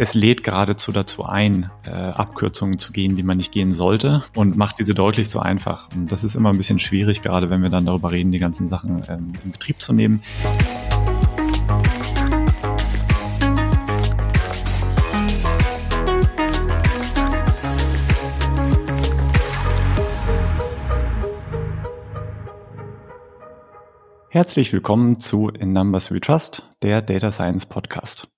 es lädt geradezu dazu ein, äh, Abkürzungen zu gehen, die man nicht gehen sollte und macht diese deutlich zu einfach. Und das ist immer ein bisschen schwierig, gerade wenn wir dann darüber reden, die ganzen Sachen ähm, in Betrieb zu nehmen. Herzlich willkommen zu In Numbers We Trust, der Data Science Podcast.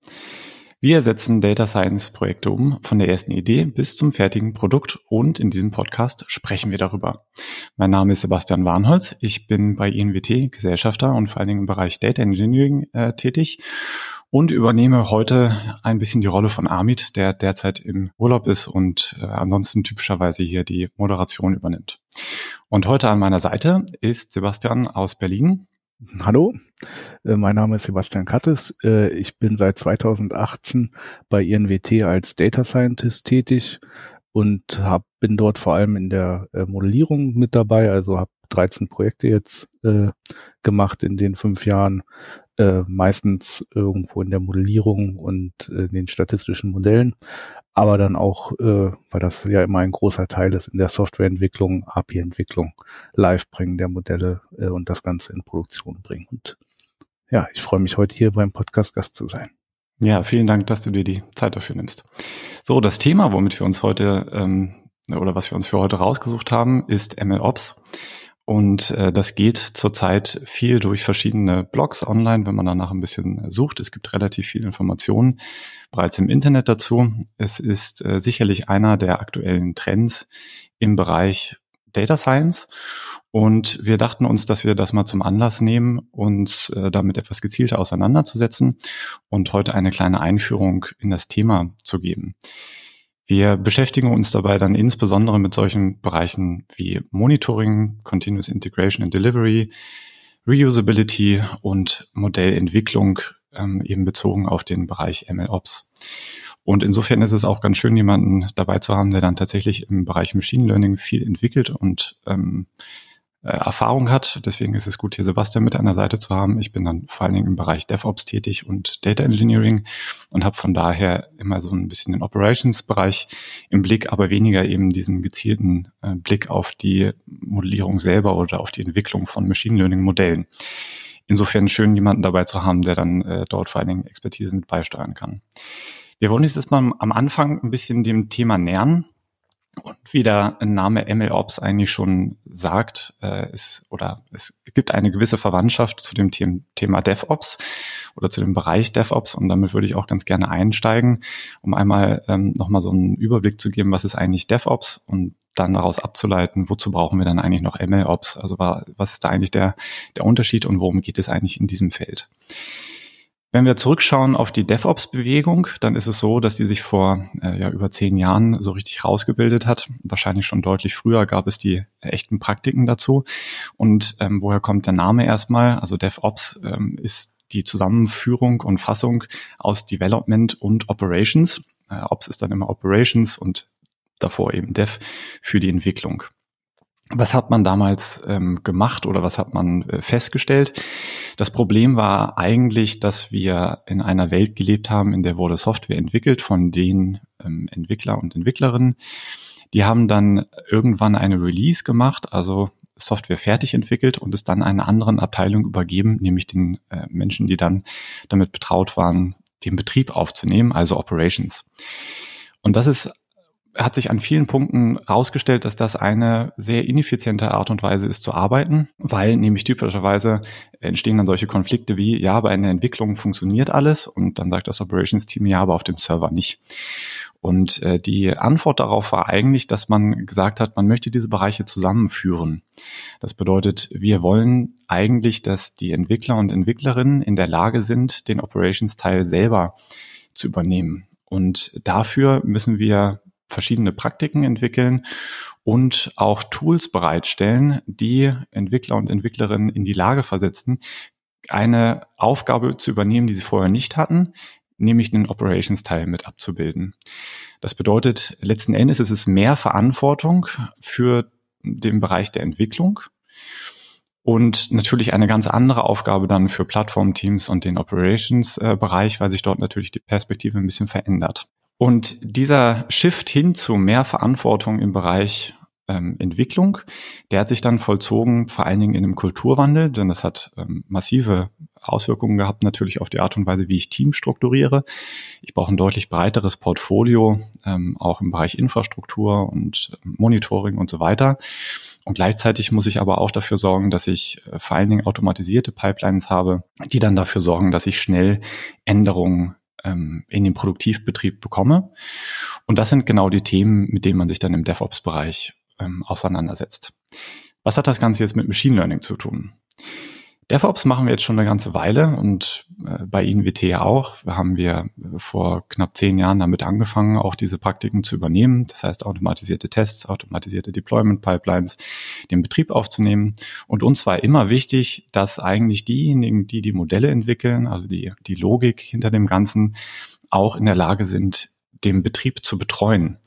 Wir setzen Data Science Projekte um, von der ersten Idee bis zum fertigen Produkt und in diesem Podcast sprechen wir darüber. Mein Name ist Sebastian Warnholz, ich bin bei INWT Gesellschafter und vor allen Dingen im Bereich Data Engineering äh, tätig und übernehme heute ein bisschen die Rolle von Amit, der derzeit im Urlaub ist und äh, ansonsten typischerweise hier die Moderation übernimmt. Und heute an meiner Seite ist Sebastian aus Berlin. Hallo, äh, mein Name ist Sebastian Kattes. Äh, ich bin seit 2018 bei INWT als Data Scientist tätig und hab, bin dort vor allem in der äh, Modellierung mit dabei. Also habe 13 Projekte jetzt gemacht in den fünf Jahren, äh, meistens irgendwo in der Modellierung und äh, den statistischen Modellen aber dann auch, äh, weil das ja immer ein großer Teil ist, in der Softwareentwicklung, API-Entwicklung live bringen der Modelle äh, und das Ganze in Produktion bringen. Und ja, ich freue mich heute hier beim Podcast Gast zu sein. Ja, vielen Dank, dass du dir die Zeit dafür nimmst. So, das Thema, womit wir uns heute ähm, oder was wir uns für heute rausgesucht haben, ist MLOps. Und äh, das geht zurzeit viel durch verschiedene Blogs online, wenn man danach ein bisschen sucht. Es gibt relativ viele Informationen bereits im Internet dazu. Es ist äh, sicherlich einer der aktuellen Trends im Bereich Data Science. Und wir dachten uns, dass wir das mal zum Anlass nehmen, uns äh, damit etwas gezielter auseinanderzusetzen und heute eine kleine Einführung in das Thema zu geben. Wir beschäftigen uns dabei dann insbesondere mit solchen Bereichen wie Monitoring, Continuous Integration and Delivery, Reusability und Modellentwicklung, ähm, eben bezogen auf den Bereich MLOps. Und insofern ist es auch ganz schön, jemanden dabei zu haben, der dann tatsächlich im Bereich Machine Learning viel entwickelt und ähm, äh, Erfahrung hat. Deswegen ist es gut, hier Sebastian mit an der Seite zu haben. Ich bin dann vor allen Dingen im Bereich DevOps tätig und Data Engineering und habe von daher immer so ein bisschen den Operations-Bereich im Blick, aber weniger eben diesen gezielten äh, Blick auf die Modellierung selber oder auf die Entwicklung von Machine Learning-Modellen. Insofern schön, jemanden dabei zu haben, der dann äh, dort vor allen Dingen Expertise mit beisteuern kann. Wir wollen jetzt mal am Anfang ein bisschen dem Thema nähern und wie der Name MLOps eigentlich schon sagt, äh, ist, oder es gibt eine gewisse Verwandtschaft zu dem Thema DevOps oder zu dem Bereich DevOps. Und damit würde ich auch ganz gerne einsteigen, um einmal ähm, nochmal so einen Überblick zu geben, was ist eigentlich DevOps und dann daraus abzuleiten, wozu brauchen wir dann eigentlich noch MLOps? Also was ist da eigentlich der, der Unterschied und worum geht es eigentlich in diesem Feld? Wenn wir zurückschauen auf die DevOps-Bewegung, dann ist es so, dass die sich vor äh, ja, über zehn Jahren so richtig rausgebildet hat. Wahrscheinlich schon deutlich früher gab es die echten Praktiken dazu. Und ähm, woher kommt der Name erstmal? Also DevOps ähm, ist die Zusammenführung und Fassung aus Development und Operations. Äh, Ops ist dann immer Operations und davor eben Dev für die Entwicklung. Was hat man damals ähm, gemacht oder was hat man äh, festgestellt? Das Problem war eigentlich, dass wir in einer Welt gelebt haben, in der wurde Software entwickelt von den ähm, Entwickler und Entwicklerinnen. Die haben dann irgendwann eine Release gemacht, also Software fertig entwickelt und es dann einer anderen Abteilung übergeben, nämlich den äh, Menschen, die dann damit betraut waren, den Betrieb aufzunehmen, also Operations. Und das ist hat sich an vielen Punkten herausgestellt, dass das eine sehr ineffiziente Art und Weise ist zu arbeiten, weil nämlich typischerweise entstehen dann solche Konflikte wie, ja, bei einer Entwicklung funktioniert alles und dann sagt das Operations-Team, ja, aber auf dem Server nicht. Und äh, die Antwort darauf war eigentlich, dass man gesagt hat, man möchte diese Bereiche zusammenführen. Das bedeutet, wir wollen eigentlich, dass die Entwickler und Entwicklerinnen in der Lage sind, den Operations-Teil selber zu übernehmen. Und dafür müssen wir verschiedene Praktiken entwickeln und auch Tools bereitstellen, die Entwickler und Entwicklerinnen in die Lage versetzen, eine Aufgabe zu übernehmen, die sie vorher nicht hatten, nämlich den Operations-Teil mit abzubilden. Das bedeutet, letzten Endes ist es mehr Verantwortung für den Bereich der Entwicklung Und natürlich eine ganz andere Aufgabe dann für Plattformteams und den Operations-Bereich, weil sich dort natürlich die Perspektive ein bisschen verändert. Und dieser Shift hin zu mehr Verantwortung im Bereich ähm, Entwicklung, der hat sich dann vollzogen, vor allen Dingen in einem Kulturwandel, denn das hat ähm, massive Auswirkungen gehabt natürlich auf die Art und Weise, wie ich Team strukturiere. Ich brauche ein deutlich breiteres Portfolio, ähm, auch im Bereich Infrastruktur und Monitoring und so weiter. Und gleichzeitig muss ich aber auch dafür sorgen, dass ich äh, vor allen Dingen automatisierte Pipelines habe, die dann dafür sorgen, dass ich schnell Änderungen ähm, in den Produktivbetrieb bekomme. Und das sind genau die Themen, mit denen man sich dann im DevOps-Bereich ähm, auseinandersetzt. Was hat das Ganze jetzt mit Machine Learning zu tun? DevOps machen wir jetzt schon eine ganze Weile und äh, bei INWT auch. Haben wir vor knapp zehn Jahren damit angefangen, auch diese Praktiken zu übernehmen. Das heißt, automatisierte Tests, automatisierte Deployment Pipelines, den Betrieb aufzunehmen. Und uns war immer wichtig, dass eigentlich diejenigen, die die Modelle entwickeln, also die, die Logik hinter dem Ganzen, auch in der Lage sind, den Betrieb zu betreuen.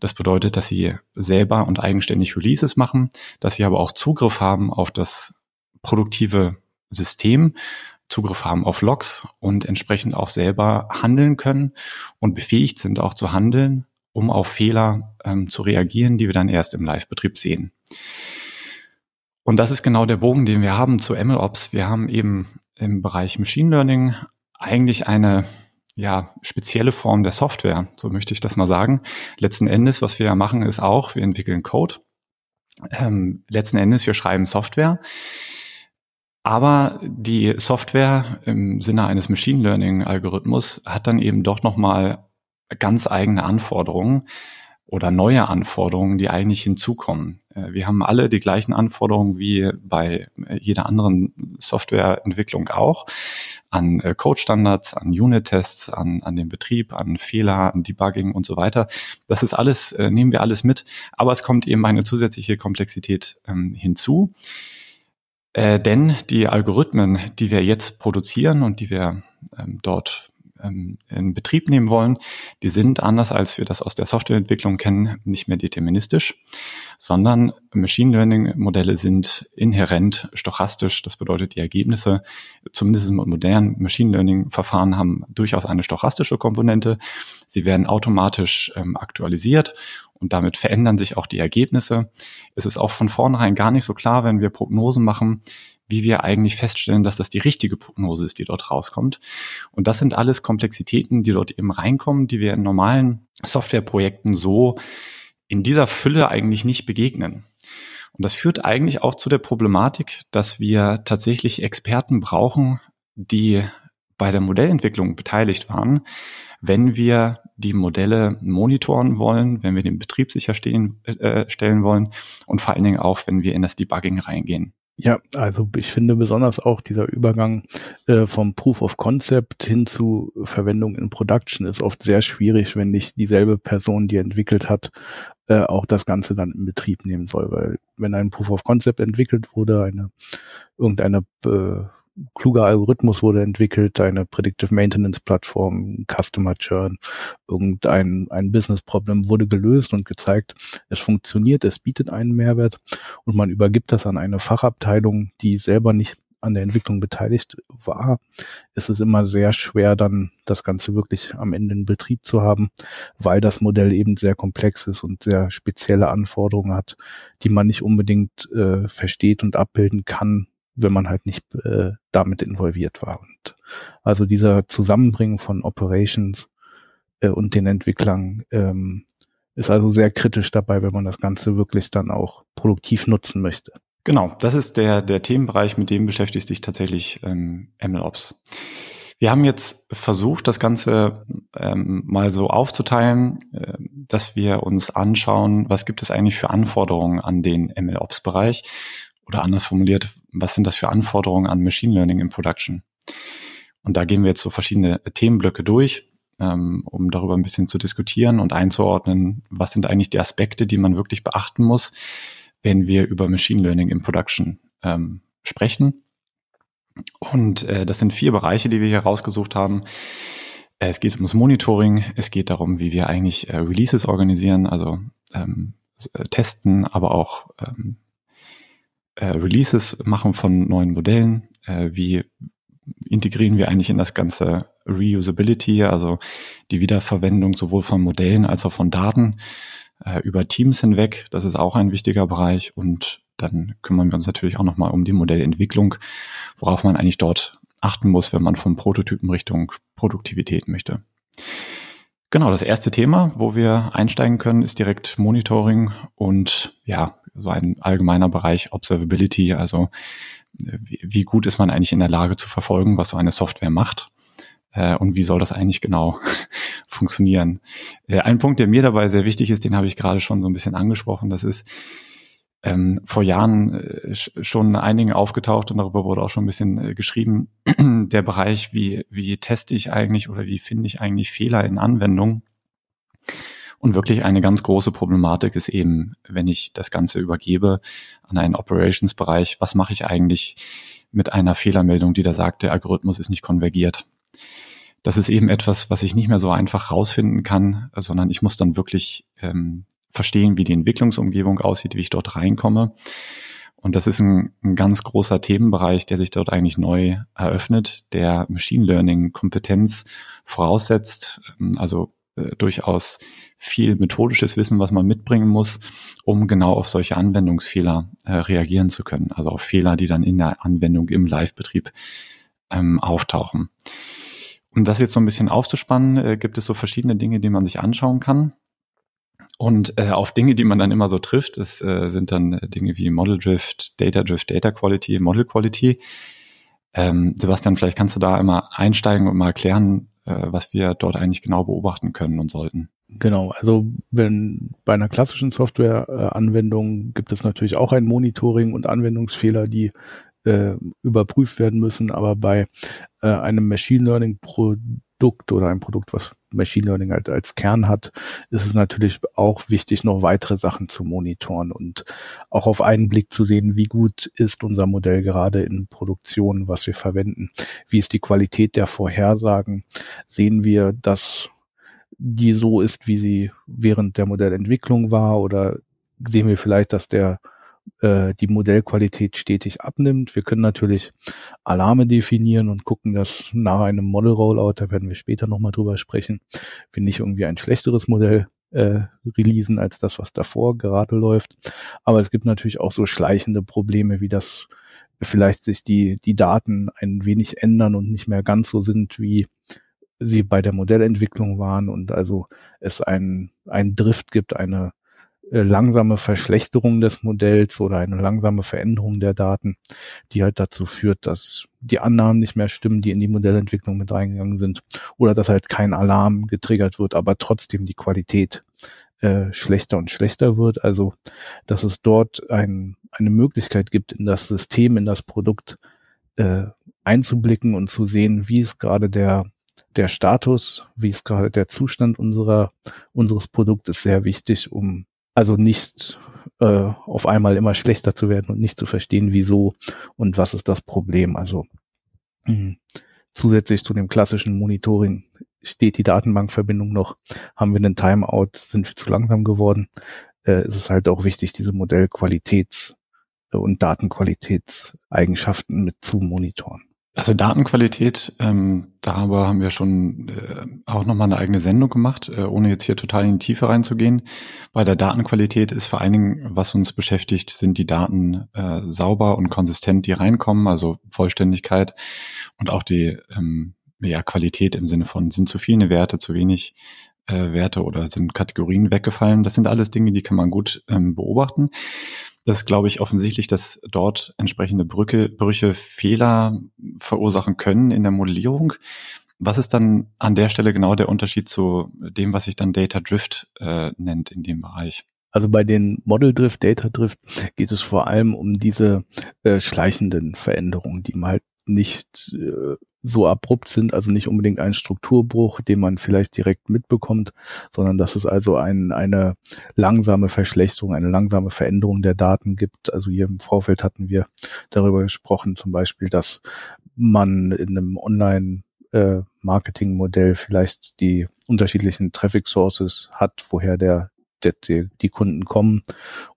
Das bedeutet, dass sie selber und eigenständig Releases machen, dass sie aber auch Zugriff haben auf das produktive System Zugriff haben auf Logs und entsprechend auch selber handeln können und befähigt sind auch zu handeln, um auf Fehler ähm, zu reagieren, die wir dann erst im Live-Betrieb sehen. Und das ist genau der Bogen, den wir haben zu MLOps. Wir haben eben im Bereich Machine Learning eigentlich eine ja, spezielle Form der Software, so möchte ich das mal sagen. Letzten Endes, was wir ja machen, ist auch, wir entwickeln Code. Ähm, letzten Endes, wir schreiben Software aber die Software im Sinne eines Machine Learning Algorithmus hat dann eben doch nochmal ganz eigene Anforderungen oder neue Anforderungen, die eigentlich hinzukommen. Äh, wir haben alle die gleichen Anforderungen wie bei jeder anderen Softwareentwicklung auch an äh, Code-Standards, an Unit-Tests, an, an den Betrieb, an Fehler, an Debugging und so weiter. Das ist alles, äh, nehmen wir alles mit, aber es kommt eben eine zusätzliche Komplexität ähm, hinzu. Äh, denn die Algorithmen, die wir jetzt produzieren und die wir ähm, dort ähm, in Betrieb nehmen wollen, die sind anders als wir das aus der Softwareentwicklung kennen, nicht mehr deterministisch, sondern Machine Learning Modelle sind inhärent stochastisch. Das bedeutet, die Ergebnisse, zumindest im modernen Machine Learning Verfahren, haben durchaus eine stochastische Komponente. Sie werden automatisch ähm, aktualisiert und damit verändern sich auch die Ergebnisse. Es ist auch von vornherein gar nicht so klar, wenn wir Prognosen machen, wie wir eigentlich feststellen, dass das die richtige Prognose ist, die dort rauskommt. Und das sind alles Komplexitäten, die dort eben reinkommen, die wir in normalen Softwareprojekten so in dieser Fülle eigentlich nicht begegnen. Und das führt eigentlich auch zu der Problematik, dass wir tatsächlich Experten brauchen, die bei der Modellentwicklung beteiligt waren, wenn wir die Modelle monitoren wollen, wenn wir den Betrieb sicherstellen äh, stellen wollen und vor allen Dingen auch, wenn wir in das Debugging reingehen. Ja, also ich finde besonders auch dieser Übergang äh, vom Proof of Concept hin zu Verwendung in Production ist oft sehr schwierig, wenn nicht dieselbe Person, die entwickelt hat, äh, auch das Ganze dann in Betrieb nehmen soll. Weil wenn ein Proof of Concept entwickelt wurde, eine irgendeine äh, kluger Algorithmus wurde entwickelt, eine Predictive Maintenance Plattform, Customer Churn, irgendein ein Business Problem wurde gelöst und gezeigt, es funktioniert, es bietet einen Mehrwert und man übergibt das an eine Fachabteilung, die selber nicht an der Entwicklung beteiligt war, ist es immer sehr schwer, dann das Ganze wirklich am Ende in Betrieb zu haben, weil das Modell eben sehr komplex ist und sehr spezielle Anforderungen hat, die man nicht unbedingt äh, versteht und abbilden kann, wenn man halt nicht äh, damit involviert war. Und also dieser Zusammenbringen von Operations äh, und den Entwicklern ähm, ist also sehr kritisch dabei, wenn man das Ganze wirklich dann auch produktiv nutzen möchte. Genau, das ist der, der Themenbereich, mit dem beschäftigt sich tatsächlich ähm, MLOps. Wir haben jetzt versucht, das Ganze ähm, mal so aufzuteilen, äh, dass wir uns anschauen, was gibt es eigentlich für Anforderungen an den MLOps-Bereich oder anders formuliert, was sind das für Anforderungen an Machine Learning in Production? Und da gehen wir jetzt so verschiedene Themenblöcke durch, ähm, um darüber ein bisschen zu diskutieren und einzuordnen, was sind eigentlich die Aspekte, die man wirklich beachten muss, wenn wir über Machine Learning in Production ähm, sprechen. Und äh, das sind vier Bereiche, die wir hier rausgesucht haben. Äh, es geht um das Monitoring, es geht darum, wie wir eigentlich äh, Releases organisieren, also ähm, äh, testen, aber auch ähm, äh, Releases machen von neuen Modellen, äh, wie integrieren wir eigentlich in das ganze Reusability, also die Wiederverwendung sowohl von Modellen als auch von Daten äh, über Teams hinweg. Das ist auch ein wichtiger Bereich. Und dann kümmern wir uns natürlich auch nochmal um die Modellentwicklung, worauf man eigentlich dort achten muss, wenn man vom Prototypen Richtung Produktivität möchte. Genau, das erste Thema, wo wir einsteigen können, ist direkt Monitoring und ja, so ein allgemeiner Bereich Observability, also wie, wie gut ist man eigentlich in der Lage zu verfolgen, was so eine Software macht äh, und wie soll das eigentlich genau funktionieren. Äh, ein Punkt, der mir dabei sehr wichtig ist, den habe ich gerade schon so ein bisschen angesprochen, das ist ähm, vor Jahren äh, schon einigen aufgetaucht und darüber wurde auch schon ein bisschen äh, geschrieben, der Bereich, wie, wie teste ich eigentlich oder wie finde ich eigentlich Fehler in Anwendungen. Und wirklich eine ganz große Problematik ist eben, wenn ich das Ganze übergebe an einen Operations-Bereich, was mache ich eigentlich mit einer Fehlermeldung, die da sagt, der Algorithmus ist nicht konvergiert. Das ist eben etwas, was ich nicht mehr so einfach rausfinden kann, sondern ich muss dann wirklich ähm, verstehen, wie die Entwicklungsumgebung aussieht, wie ich dort reinkomme. Und das ist ein, ein, ganz großer Themenbereich, der sich dort eigentlich neu eröffnet, der Machine Learning Kompetenz voraussetzt, ähm, also äh, durchaus viel methodisches Wissen, was man mitbringen muss, um genau auf solche Anwendungsfehler äh, reagieren zu können. Also auf Fehler, die dann in der Anwendung im Live-Betrieb ähm, auftauchen. Um das jetzt so ein bisschen aufzuspannen, äh, gibt es so verschiedene Dinge, die man sich anschauen kann. Und äh, auf Dinge, die man dann immer so trifft, das äh, sind dann äh, Dinge wie Model Drift, Data Drift, Data Quality, Model Quality. Ähm, Sebastian, vielleicht kannst du da immer einsteigen und mal erklären, äh, was wir dort eigentlich genau beobachten können und sollten. Genau, also wenn bei einer klassischen Softwareanwendung gibt es natürlich auch ein Monitoring und Anwendungsfehler, die äh, überprüft werden müssen, aber bei äh, einem Machine Learning Produkt oder ein Produkt, was Machine Learning als, als Kern hat, ist es natürlich auch wichtig, noch weitere Sachen zu monitoren und auch auf einen Blick zu sehen, wie gut ist unser Modell gerade in Produktion, was wir verwenden. Wie ist die Qualität der Vorhersagen? Sehen wir, dass die so ist, wie sie während der Modellentwicklung war oder sehen wir vielleicht, dass der äh, die Modellqualität stetig abnimmt. Wir können natürlich Alarme definieren und gucken, dass nach einem Model Rollout, da werden wir später nochmal drüber sprechen, wir nicht irgendwie ein schlechteres Modell äh, releasen als das, was davor gerade läuft. Aber es gibt natürlich auch so schleichende Probleme, wie das vielleicht sich die, die Daten ein wenig ändern und nicht mehr ganz so sind, wie sie bei der Modellentwicklung waren und also es ein, ein Drift gibt, eine langsame Verschlechterung des Modells oder eine langsame Veränderung der Daten, die halt dazu führt, dass die Annahmen nicht mehr stimmen, die in die Modellentwicklung mit reingegangen sind, oder dass halt kein Alarm getriggert wird, aber trotzdem die Qualität äh, schlechter und schlechter wird. Also, dass es dort ein, eine Möglichkeit gibt, in das System, in das Produkt äh, einzublicken und zu sehen, wie ist gerade der der Status, wie ist gerade der Zustand unserer unseres Produktes sehr wichtig, um also nicht äh, auf einmal immer schlechter zu werden und nicht zu verstehen, wieso und was ist das Problem. Also mh, zusätzlich zu dem klassischen Monitoring steht die Datenbankverbindung noch, haben wir einen Timeout, sind wir zu langsam geworden. Äh, es ist halt auch wichtig, diese Modellqualitäts- und Datenqualitätseigenschaften mit zu monitoren. Also Datenqualität, ähm, darüber haben wir schon äh, auch nochmal eine eigene Sendung gemacht, äh, ohne jetzt hier total in die Tiefe reinzugehen. Bei der Datenqualität ist vor allen Dingen, was uns beschäftigt, sind die Daten äh, sauber und konsistent, die reinkommen, also Vollständigkeit und auch die ähm, ja, Qualität im Sinne von, sind zu viele Werte, zu wenig äh, Werte oder sind Kategorien weggefallen. Das sind alles Dinge, die kann man gut ähm, beobachten. Das ist, glaube ich, offensichtlich, dass dort entsprechende Brücke, Brüche Fehler verursachen können in der Modellierung. Was ist dann an der Stelle genau der Unterschied zu dem, was sich dann Data Drift äh, nennt in dem Bereich? Also bei den Model Drift, Data Drift geht es vor allem um diese äh, schleichenden Veränderungen, die man halt nicht äh, so abrupt sind, also nicht unbedingt ein Strukturbruch, den man vielleicht direkt mitbekommt, sondern dass es also ein, eine langsame Verschlechterung, eine langsame Veränderung der Daten gibt. Also hier im Vorfeld hatten wir darüber gesprochen, zum Beispiel, dass man in einem Online äh, Marketingmodell vielleicht die unterschiedlichen Traffic Sources hat, woher der die, die Kunden kommen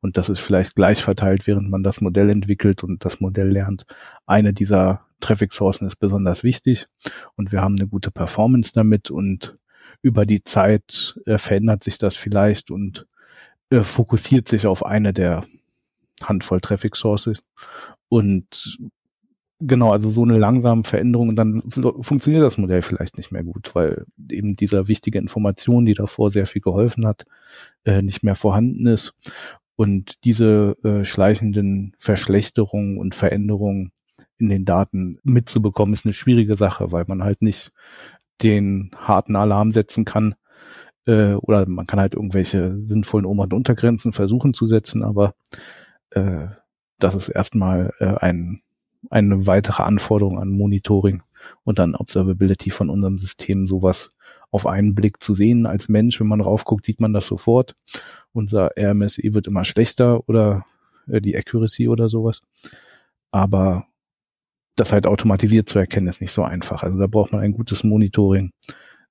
und das ist vielleicht gleich verteilt, während man das Modell entwickelt und das Modell lernt. Eine dieser Traffic Sourcen ist besonders wichtig und wir haben eine gute Performance damit und über die Zeit äh, verändert sich das vielleicht und äh, fokussiert sich auf eine der Handvoll Traffic Sources und Genau, also so eine langsame Veränderung und dann funktioniert das Modell vielleicht nicht mehr gut, weil eben dieser wichtige Information, die davor sehr viel geholfen hat, äh, nicht mehr vorhanden ist. Und diese äh, schleichenden Verschlechterungen und Veränderungen in den Daten mitzubekommen, ist eine schwierige Sache, weil man halt nicht den harten Alarm setzen kann. Äh, oder man kann halt irgendwelche sinnvollen Ober- und Untergrenzen versuchen zu setzen, aber äh, das ist erstmal äh, ein eine weitere Anforderung an Monitoring und dann Observability von unserem System, sowas auf einen Blick zu sehen. Als Mensch, wenn man raufguckt, sieht man das sofort. Unser RMSE wird immer schlechter oder äh, die Accuracy oder sowas. Aber das halt automatisiert zu erkennen, ist nicht so einfach. Also da braucht man ein gutes Monitoring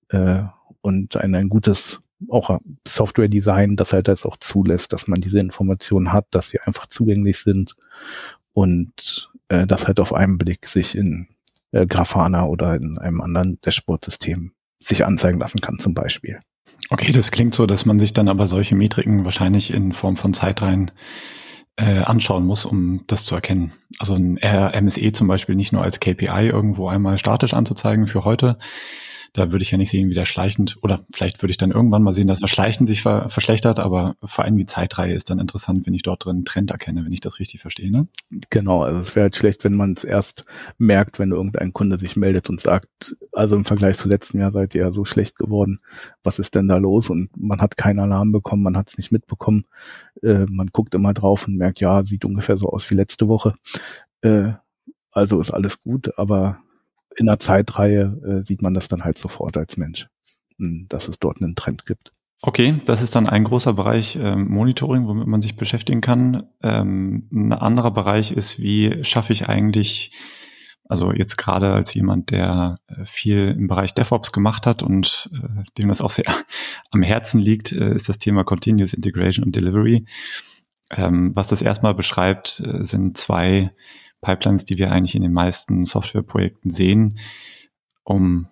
äh, und ein, ein gutes auch Software-Design, das halt das auch zulässt, dass man diese Informationen hat, dass sie einfach zugänglich sind und äh, das halt auf einen Blick sich in äh, Grafana oder in einem anderen Dashboard-System sich anzeigen lassen kann zum Beispiel. Okay, das klingt so, dass man sich dann aber solche Metriken wahrscheinlich in Form von Zeitreihen äh, anschauen muss, um das zu erkennen. Also ein RMSE zum Beispiel nicht nur als KPI irgendwo einmal statisch anzuzeigen für heute, da würde ich ja nicht sehen, wie der schleichend, oder vielleicht würde ich dann irgendwann mal sehen, dass er schleichend sich ver verschlechtert, aber vor allem die Zeitreihe ist dann interessant, wenn ich dort drin einen Trend erkenne, wenn ich das richtig verstehe. Ne? Genau, also es wäre halt schlecht, wenn man es erst merkt, wenn irgendein Kunde sich meldet und sagt, also im Vergleich zu letztem Jahr seid ihr ja so schlecht geworden, was ist denn da los? Und man hat keinen Alarm bekommen, man hat es nicht mitbekommen. Äh, man guckt immer drauf und merkt, ja, sieht ungefähr so aus wie letzte Woche. Äh, also ist alles gut, aber in der Zeitreihe äh, sieht man das dann halt sofort als Mensch, hm, dass es dort einen Trend gibt. Okay, das ist dann ein großer Bereich ähm, Monitoring, womit man sich beschäftigen kann. Ähm, ein anderer Bereich ist, wie schaffe ich eigentlich, also jetzt gerade als jemand, der äh, viel im Bereich DevOps gemacht hat und äh, dem das auch sehr am Herzen liegt, äh, ist das Thema Continuous Integration und Delivery. Ähm, was das erstmal beschreibt, äh, sind zwei Pipelines, die wir eigentlich in den meisten Softwareprojekten sehen. Um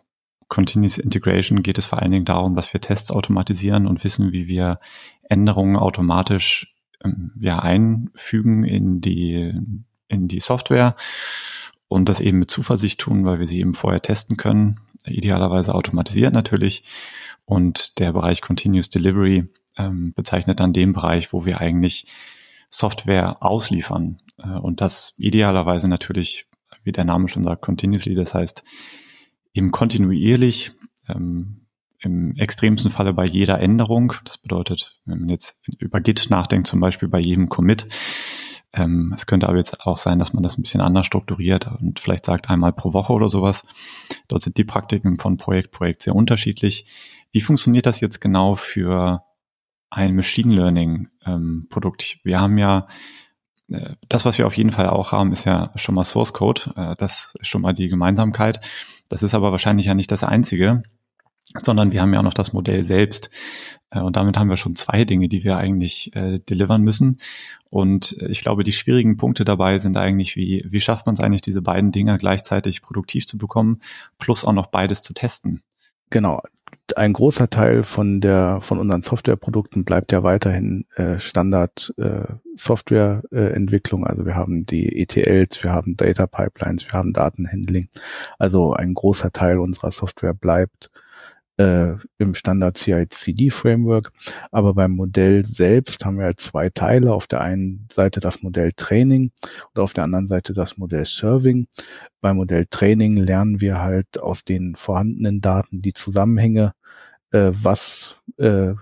Continuous Integration geht es vor allen Dingen darum, dass wir Tests automatisieren und wissen, wie wir Änderungen automatisch ähm, ja, einfügen in die, in die Software und das eben mit Zuversicht tun, weil wir sie eben vorher testen können, idealerweise automatisiert natürlich. Und der Bereich Continuous Delivery ähm, bezeichnet dann den Bereich, wo wir eigentlich Software ausliefern. Äh, und das idealerweise natürlich, wie der Name schon sagt, continuously. Das heißt, eben kontinuierlich, ähm, im extremsten Falle bei jeder Änderung. Das bedeutet, wenn man jetzt über Git nachdenkt, zum Beispiel bei jedem Commit, ähm, es könnte aber jetzt auch sein, dass man das ein bisschen anders strukturiert und vielleicht sagt einmal pro Woche oder sowas. Dort sind die Praktiken von Projekt Projekt sehr unterschiedlich. Wie funktioniert das jetzt genau für ein Machine Learning ähm, Produkt. Wir haben ja äh, das, was wir auf jeden Fall auch haben, ist ja schon mal Source Code. Äh, das ist schon mal die Gemeinsamkeit. Das ist aber wahrscheinlich ja nicht das einzige, sondern wir haben ja auch noch das Modell selbst. Äh, und damit haben wir schon zwei Dinge, die wir eigentlich äh, delivern müssen. Und ich glaube, die schwierigen Punkte dabei sind eigentlich, wie, wie schafft man es eigentlich, diese beiden Dinge gleichzeitig produktiv zu bekommen, plus auch noch beides zu testen. Genau, ein großer Teil von der von unseren Softwareprodukten bleibt ja weiterhin äh, Standard äh, Softwareentwicklung. Äh, also wir haben die ETLs, wir haben Data Pipelines, wir haben Datenhandling. Also ein großer Teil unserer Software bleibt äh, im Standard CI/CD Framework. Aber beim Modell selbst haben wir halt zwei Teile. Auf der einen Seite das Modell Training und auf der anderen Seite das Modell Serving. Beim Modell Training lernen wir halt aus den vorhandenen Daten die Zusammenhänge, äh, was äh,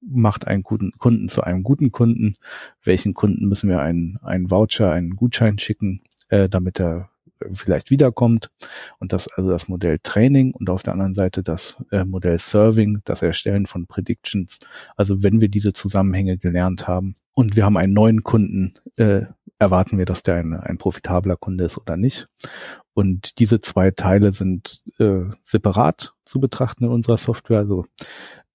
macht einen guten Kunden zu einem guten Kunden, welchen Kunden müssen wir einen, einen Voucher, einen Gutschein schicken, äh, damit er vielleicht wiederkommt. Und das also das Modell Training und auf der anderen Seite das äh, Modell Serving, das Erstellen von Predictions. Also wenn wir diese Zusammenhänge gelernt haben und wir haben einen neuen Kunden, äh, erwarten wir, dass der ein, ein profitabler Kunde ist oder nicht. Und diese zwei Teile sind äh, separat zu betrachten in unserer Software. Also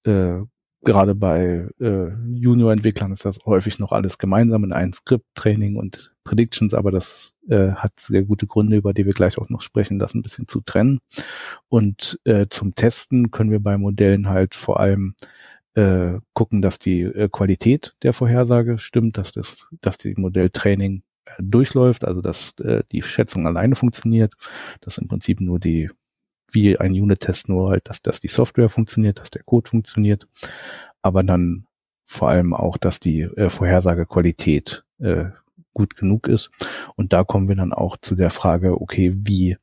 äh, gerade bei äh, Junior-Entwicklern ist das häufig noch alles gemeinsam in einem Skript, Training und Predictions, aber das äh, hat sehr gute Gründe, über die wir gleich auch noch sprechen, das ein bisschen zu trennen. Und äh, zum Testen können wir bei Modellen halt vor allem äh, gucken, dass die äh, Qualität der Vorhersage stimmt, dass das, dass die Modelltraining durchläuft, also dass äh, die Schätzung alleine funktioniert, dass im Prinzip nur die wie ein Unit-Test nur halt, dass, dass die Software funktioniert, dass der Code funktioniert, aber dann vor allem auch, dass die äh, Vorhersagequalität äh, gut genug ist. Und da kommen wir dann auch zu der Frage, okay, wie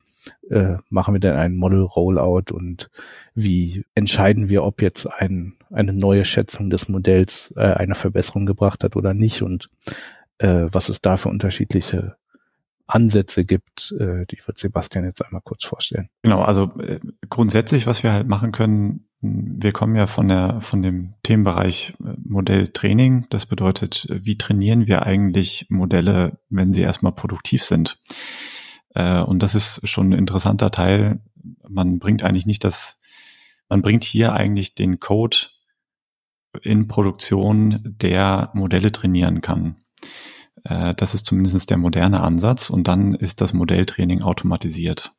äh, machen wir denn einen Model Rollout und wie entscheiden wir, ob jetzt ein, eine neue Schätzung des Modells äh, eine Verbesserung gebracht hat oder nicht und äh, was es da für unterschiedliche Ansätze gibt, äh, die wird Sebastian jetzt einmal kurz vorstellen. Genau, also äh, grundsätzlich, was wir halt machen können, wir kommen ja von der von dem Themenbereich äh, Modelltraining. Das bedeutet, wie trainieren wir eigentlich Modelle, wenn sie erstmal produktiv sind? Äh, und das ist schon ein interessanter Teil. Man bringt eigentlich nicht das, man bringt hier eigentlich den Code in Produktion, der Modelle trainieren kann. Äh, das ist zumindest der moderne Ansatz und dann ist das Modelltraining automatisiert.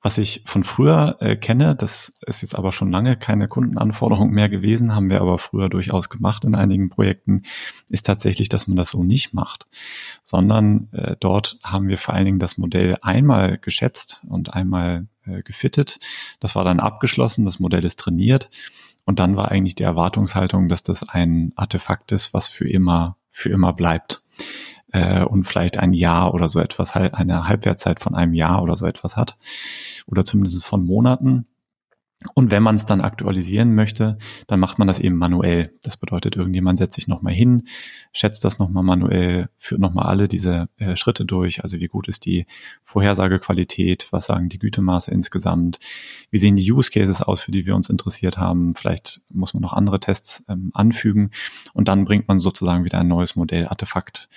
Was ich von früher äh, kenne, das ist jetzt aber schon lange keine Kundenanforderung mehr gewesen, haben wir aber früher durchaus gemacht in einigen Projekten, ist tatsächlich, dass man das so nicht macht, sondern äh, dort haben wir vor allen Dingen das Modell einmal geschätzt und einmal gefittet. Das war dann abgeschlossen, das Modell ist trainiert und dann war eigentlich die Erwartungshaltung, dass das ein Artefakt ist, was für immer, für immer bleibt äh, und vielleicht ein Jahr oder so etwas, eine Halbwertzeit von einem Jahr oder so etwas hat oder zumindest von Monaten. Und wenn man es dann aktualisieren möchte, dann macht man das eben manuell. Das bedeutet, irgendjemand setzt sich nochmal hin, schätzt das nochmal manuell, führt nochmal alle diese äh, Schritte durch. Also wie gut ist die Vorhersagequalität, was sagen die Gütemaße insgesamt, wie sehen die Use Cases aus, für die wir uns interessiert haben. Vielleicht muss man noch andere Tests ähm, anfügen und dann bringt man sozusagen wieder ein neues Modell, Artefakt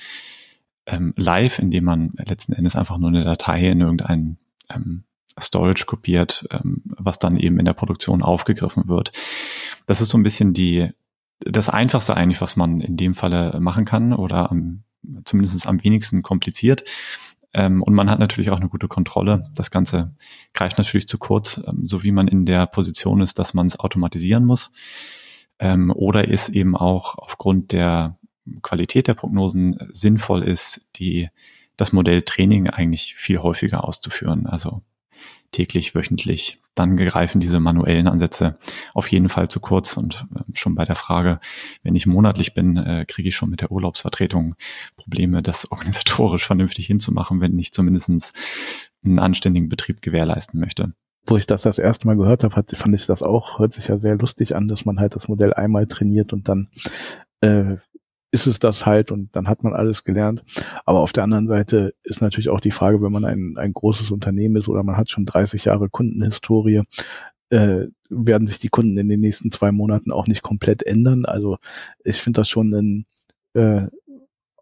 ähm, live, indem man letzten Endes einfach nur eine Datei in irgendein ähm, Storage kopiert, ähm, was dann eben in der Produktion aufgegriffen wird. Das ist so ein bisschen die, das Einfachste eigentlich, was man in dem Falle machen kann oder am, zumindest am wenigsten kompliziert. Ähm, und man hat natürlich auch eine gute Kontrolle. Das Ganze greift natürlich zu kurz, ähm, so wie man in der Position ist, dass man es automatisieren muss. Ähm, oder ist eben auch aufgrund der Qualität der Prognosen sinnvoll ist, die, das Modell Training eigentlich viel häufiger auszuführen, also täglich, wöchentlich. Dann greifen diese manuellen Ansätze auf jeden Fall zu kurz und äh, schon bei der Frage, wenn ich monatlich bin, äh, kriege ich schon mit der Urlaubsvertretung Probleme, das organisatorisch vernünftig hinzumachen, wenn ich zumindest einen anständigen Betrieb gewährleisten möchte wo ich das das erste Mal gehört habe, fand ich das auch, hört sich ja sehr lustig an, dass man halt das Modell einmal trainiert und dann äh, ist es das halt und dann hat man alles gelernt. Aber auf der anderen Seite ist natürlich auch die Frage, wenn man ein, ein großes Unternehmen ist oder man hat schon 30 Jahre Kundenhistorie, äh, werden sich die Kunden in den nächsten zwei Monaten auch nicht komplett ändern. Also ich finde das schon ein, äh,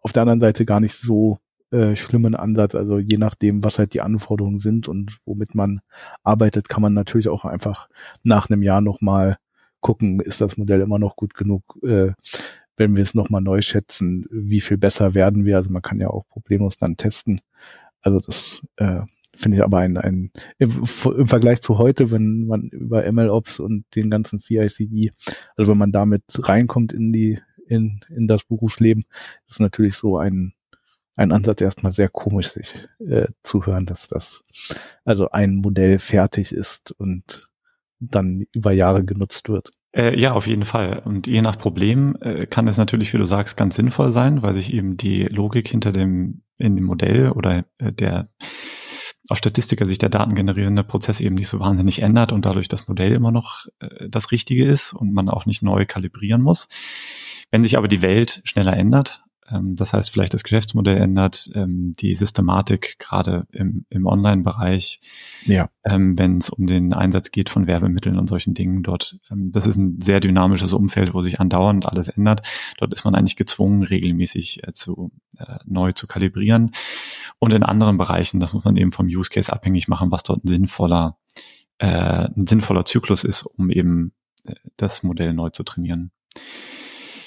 auf der anderen Seite gar nicht so äh, schlimmen Ansatz. Also je nachdem, was halt die Anforderungen sind und womit man arbeitet, kann man natürlich auch einfach nach einem Jahr nochmal gucken, ist das Modell immer noch gut genug, äh, wenn wir es nochmal neu schätzen, wie viel besser werden wir. Also man kann ja auch problemlos dann testen. Also das äh, finde ich aber ein, ein im, im, Vergleich zu heute, wenn man über MLOps und den ganzen CICD, also wenn man damit reinkommt in die in, in das Berufsleben, ist natürlich so ein ein Ansatz erstmal sehr komisch, sich äh, zu hören, dass das also ein Modell fertig ist und dann über Jahre genutzt wird. Äh, ja, auf jeden Fall. Und je nach Problem äh, kann es natürlich, wie du sagst, ganz sinnvoll sein, weil sich eben die Logik hinter dem, in dem Modell oder äh, der aus Statistiker sich der Daten generierende Prozess eben nicht so wahnsinnig ändert und dadurch das Modell immer noch äh, das Richtige ist und man auch nicht neu kalibrieren muss. Wenn sich aber die Welt schneller ändert, das heißt, vielleicht das Geschäftsmodell ändert, ähm, die Systematik gerade im, im Online-Bereich, ja. ähm, wenn es um den Einsatz geht von Werbemitteln und solchen Dingen dort. Ähm, das ist ein sehr dynamisches Umfeld, wo sich andauernd alles ändert. Dort ist man eigentlich gezwungen, regelmäßig äh, zu äh, neu zu kalibrieren. Und in anderen Bereichen, das muss man eben vom Use Case abhängig machen, was dort ein sinnvoller, äh, ein sinnvoller Zyklus ist, um eben äh, das Modell neu zu trainieren.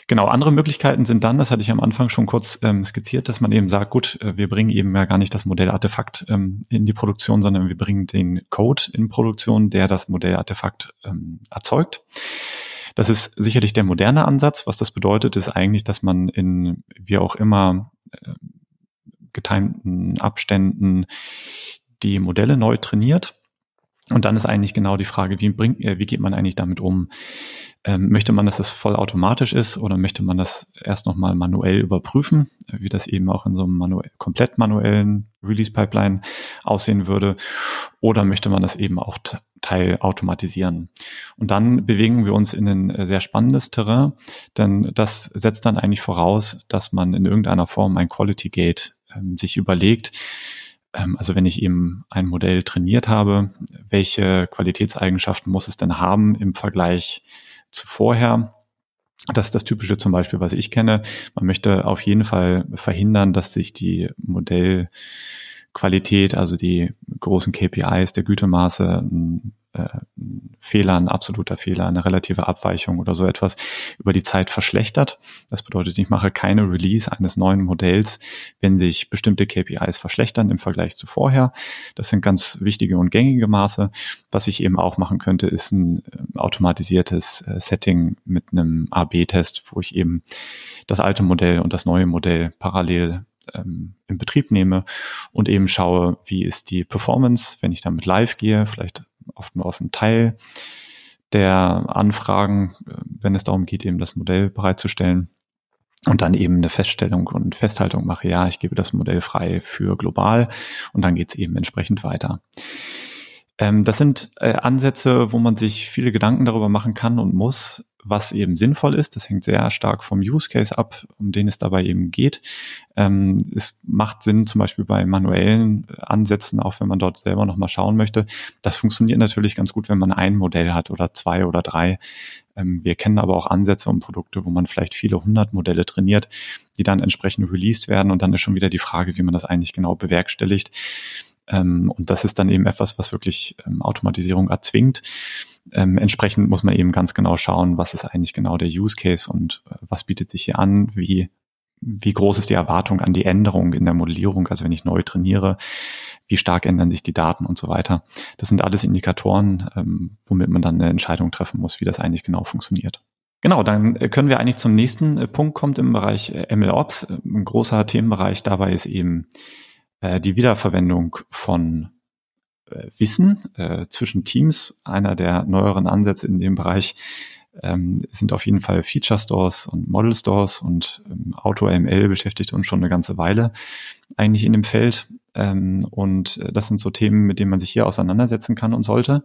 Genau, andere Möglichkeiten sind dann, das hatte ich am Anfang schon kurz ähm, skizziert, dass man eben sagt, gut, äh, wir bringen eben ja gar nicht das Modellartefakt ähm, in die Produktion, sondern wir bringen den Code in Produktion, der das Modellartefakt ähm, erzeugt. Das ist sicherlich der moderne Ansatz. Was das bedeutet, ist eigentlich, dass man in wie auch immer äh, getimten Abständen die Modelle neu trainiert. Und dann ist eigentlich genau die Frage, wie, bringt, äh, wie geht man eigentlich damit um? Ähm, möchte man, dass das vollautomatisch ist oder möchte man das erst nochmal manuell überprüfen, wie das eben auch in so einem manuell, komplett manuellen Release-Pipeline aussehen würde? Oder möchte man das eben auch Teil automatisieren? Und dann bewegen wir uns in ein äh, sehr spannendes Terrain, denn das setzt dann eigentlich voraus, dass man in irgendeiner Form ein Quality Gate ähm, sich überlegt, ähm, also wenn ich eben ein Modell trainiert habe, welche Qualitätseigenschaften muss es denn haben im Vergleich zu vorher. Das ist das Typische zum Beispiel, was ich kenne. Man möchte auf jeden Fall verhindern, dass sich die Modellqualität, also die großen KPIs der Gütemaße äh, Fehler, ein absoluter Fehler, eine relative Abweichung oder so etwas über die Zeit verschlechtert. Das bedeutet, ich mache keine Release eines neuen Modells, wenn sich bestimmte KPIs verschlechtern im Vergleich zu vorher. Das sind ganz wichtige und gängige Maße. Was ich eben auch machen könnte, ist ein äh, automatisiertes äh, Setting mit einem AB-Test, wo ich eben das alte Modell und das neue Modell parallel ähm, in Betrieb nehme und eben schaue, wie ist die Performance, wenn ich damit live gehe, vielleicht oft nur auf einen Teil der Anfragen, äh, wenn es darum geht, eben das Modell bereitzustellen und dann eben eine Feststellung und Festhaltung mache, ja, ich gebe das Modell frei für global und dann geht es eben entsprechend weiter. Ähm, das sind äh, Ansätze, wo man sich viele Gedanken darüber machen kann und muss, was eben sinnvoll ist. Das hängt sehr stark vom Use Case ab, um den es dabei eben geht. Ähm, es macht Sinn, zum Beispiel bei manuellen Ansätzen, auch wenn man dort selber nochmal schauen möchte. Das funktioniert natürlich ganz gut, wenn man ein Modell hat oder zwei oder drei. Ähm, wir kennen aber auch Ansätze und Produkte, wo man vielleicht viele hundert Modelle trainiert, die dann entsprechend released werden. Und dann ist schon wieder die Frage, wie man das eigentlich genau bewerkstelligt. Ähm, und das ist dann eben etwas, was wirklich ähm, Automatisierung erzwingt. Ähm, entsprechend muss man eben ganz genau schauen, was ist eigentlich genau der Use Case und äh, was bietet sich hier an, wie, wie groß ist die Erwartung an die Änderung in der Modellierung, also wenn ich neu trainiere, wie stark ändern sich die Daten und so weiter. Das sind alles Indikatoren, ähm, womit man dann eine Entscheidung treffen muss, wie das eigentlich genau funktioniert. Genau, dann äh, können wir eigentlich zum nächsten äh, Punkt kommt im Bereich äh, MLOps. Ein großer Themenbereich dabei ist eben äh, die Wiederverwendung von Wissen äh, zwischen Teams. Einer der neueren Ansätze in dem Bereich ähm, sind auf jeden Fall Feature Stores und Model Stores und ähm, AutoML beschäftigt uns schon eine ganze Weile eigentlich in dem Feld. Ähm, und äh, das sind so Themen, mit denen man sich hier auseinandersetzen kann und sollte.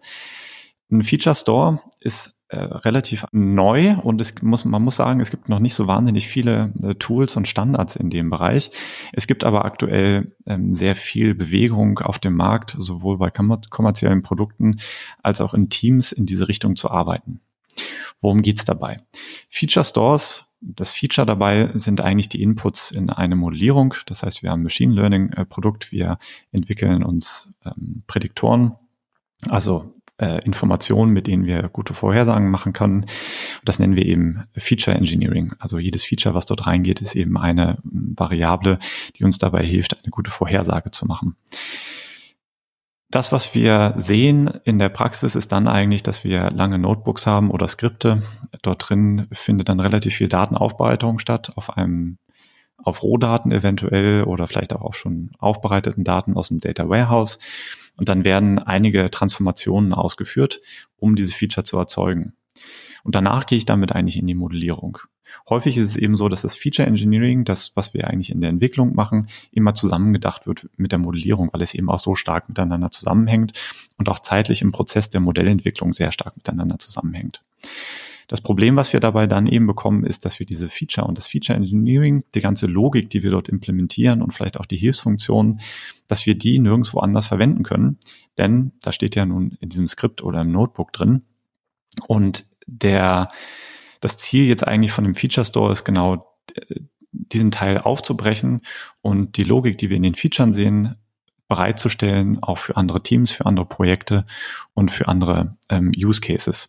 Ein Feature Store ist äh, relativ neu und es muss, man muss sagen, es gibt noch nicht so wahnsinnig viele äh, Tools und Standards in dem Bereich. Es gibt aber aktuell ähm, sehr viel Bewegung auf dem Markt, sowohl bei kommerziellen Produkten als auch in Teams in diese Richtung zu arbeiten. Worum geht's dabei? Feature Stores das Feature dabei sind eigentlich die Inputs in eine Modellierung. Das heißt, wir haben Machine Learning äh, Produkt, wir entwickeln uns ähm, Prädiktoren, also äh, Informationen, mit denen wir gute Vorhersagen machen können. Das nennen wir eben Feature Engineering. Also jedes Feature, was dort reingeht, ist eben eine Variable, die uns dabei hilft, eine gute Vorhersage zu machen. Das, was wir sehen in der Praxis, ist dann eigentlich, dass wir lange Notebooks haben oder Skripte. Dort drin findet dann relativ viel Datenaufbereitung statt auf einem auf Rohdaten eventuell oder vielleicht auch auf schon aufbereiteten Daten aus dem Data Warehouse. Und dann werden einige Transformationen ausgeführt, um dieses Feature zu erzeugen. Und danach gehe ich damit eigentlich in die Modellierung. Häufig ist es eben so, dass das Feature Engineering, das, was wir eigentlich in der Entwicklung machen, immer zusammengedacht wird mit der Modellierung, weil es eben auch so stark miteinander zusammenhängt und auch zeitlich im Prozess der Modellentwicklung sehr stark miteinander zusammenhängt. Das Problem, was wir dabei dann eben bekommen, ist, dass wir diese Feature und das Feature Engineering, die ganze Logik, die wir dort implementieren und vielleicht auch die Hilfsfunktionen, dass wir die nirgendwo anders verwenden können. Denn da steht ja nun in diesem Skript oder im Notebook drin. Und der, das Ziel jetzt eigentlich von dem Feature Store ist genau, äh, diesen Teil aufzubrechen und die Logik, die wir in den Features sehen, bereitzustellen, auch für andere Teams, für andere Projekte und für andere ähm, Use Cases.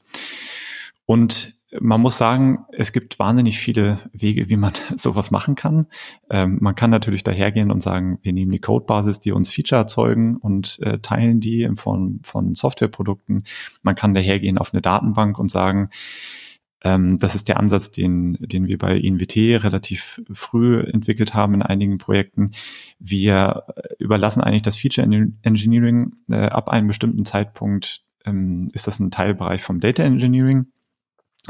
Und man muss sagen, es gibt wahnsinnig viele Wege, wie man sowas machen kann. Ähm, man kann natürlich dahergehen und sagen, wir nehmen die Codebasis, die uns Feature erzeugen und äh, teilen die in Form von Softwareprodukten. Man kann dahergehen auf eine Datenbank und sagen, ähm, das ist der Ansatz, den, den wir bei INWT relativ früh entwickelt haben in einigen Projekten. Wir überlassen eigentlich das Feature Engineering äh, ab einem bestimmten Zeitpunkt. Ähm, ist das ein Teilbereich vom Data Engineering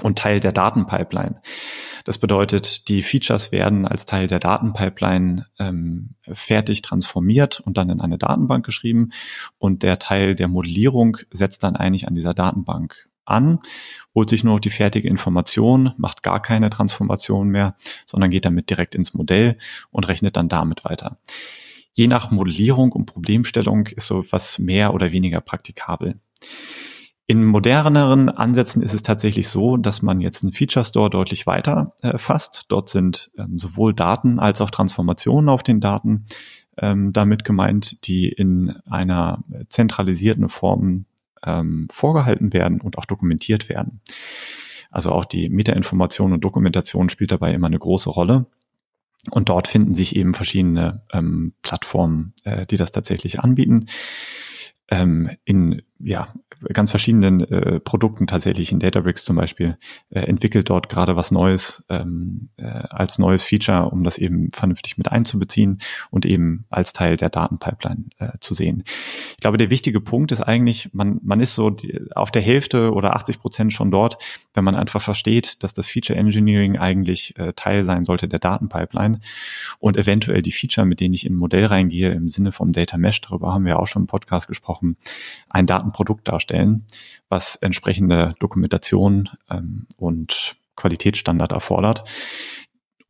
und Teil der Datenpipeline. Das bedeutet, die Features werden als Teil der Datenpipeline ähm, fertig transformiert und dann in eine Datenbank geschrieben und der Teil der Modellierung setzt dann eigentlich an dieser Datenbank an, holt sich nur noch die fertige Information, macht gar keine Transformation mehr, sondern geht damit direkt ins Modell und rechnet dann damit weiter. Je nach Modellierung und Problemstellung ist so was mehr oder weniger praktikabel. In moderneren Ansätzen ist es tatsächlich so, dass man jetzt einen Feature Store deutlich weiter äh, fasst. Dort sind ähm, sowohl Daten als auch Transformationen auf den Daten ähm, damit gemeint, die in einer zentralisierten Form ähm, vorgehalten werden und auch dokumentiert werden. Also auch die Metainformation und Dokumentation spielt dabei immer eine große Rolle. Und dort finden sich eben verschiedene ähm, Plattformen, äh, die das tatsächlich anbieten. Ähm, in ja, ganz verschiedenen äh, Produkten tatsächlich in Databricks zum Beispiel äh, entwickelt dort gerade was Neues ähm, äh, als neues Feature, um das eben vernünftig mit einzubeziehen und eben als Teil der Datenpipeline äh, zu sehen. Ich glaube, der wichtige Punkt ist eigentlich, man, man ist so die, auf der Hälfte oder 80 Prozent schon dort, wenn man einfach versteht, dass das Feature Engineering eigentlich äh, Teil sein sollte der Datenpipeline und eventuell die Feature, mit denen ich in ein Modell reingehe, im Sinne vom Data Mesh, darüber haben wir auch schon im Podcast gesprochen, ein Datenprodukt darstellen erstellen, was entsprechende Dokumentation ähm, und Qualitätsstandard erfordert.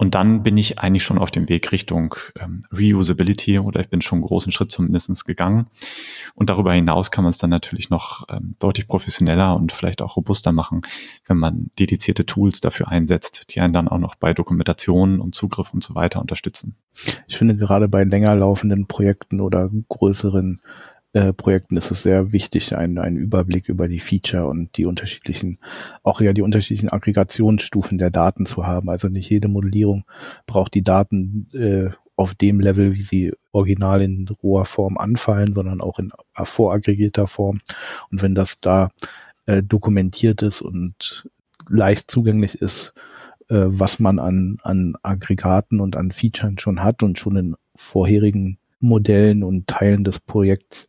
Und dann bin ich eigentlich schon auf dem Weg Richtung ähm, Reusability oder ich bin schon einen großen Schritt zumindest gegangen. Und darüber hinaus kann man es dann natürlich noch ähm, deutlich professioneller und vielleicht auch robuster machen, wenn man dedizierte Tools dafür einsetzt, die einen dann auch noch bei Dokumentation und Zugriff und so weiter unterstützen. Ich finde gerade bei länger laufenden Projekten oder größeren äh, Projekten ist es sehr wichtig, einen, einen Überblick über die Feature und die unterschiedlichen, auch ja die unterschiedlichen Aggregationsstufen der Daten zu haben. Also nicht jede Modellierung braucht die Daten äh, auf dem Level, wie sie original in roher Form anfallen, sondern auch in voraggregierter Form. Und wenn das da äh, dokumentiert ist und leicht zugänglich ist, äh, was man an, an Aggregaten und an Features schon hat und schon in vorherigen Modellen und Teilen des Projekts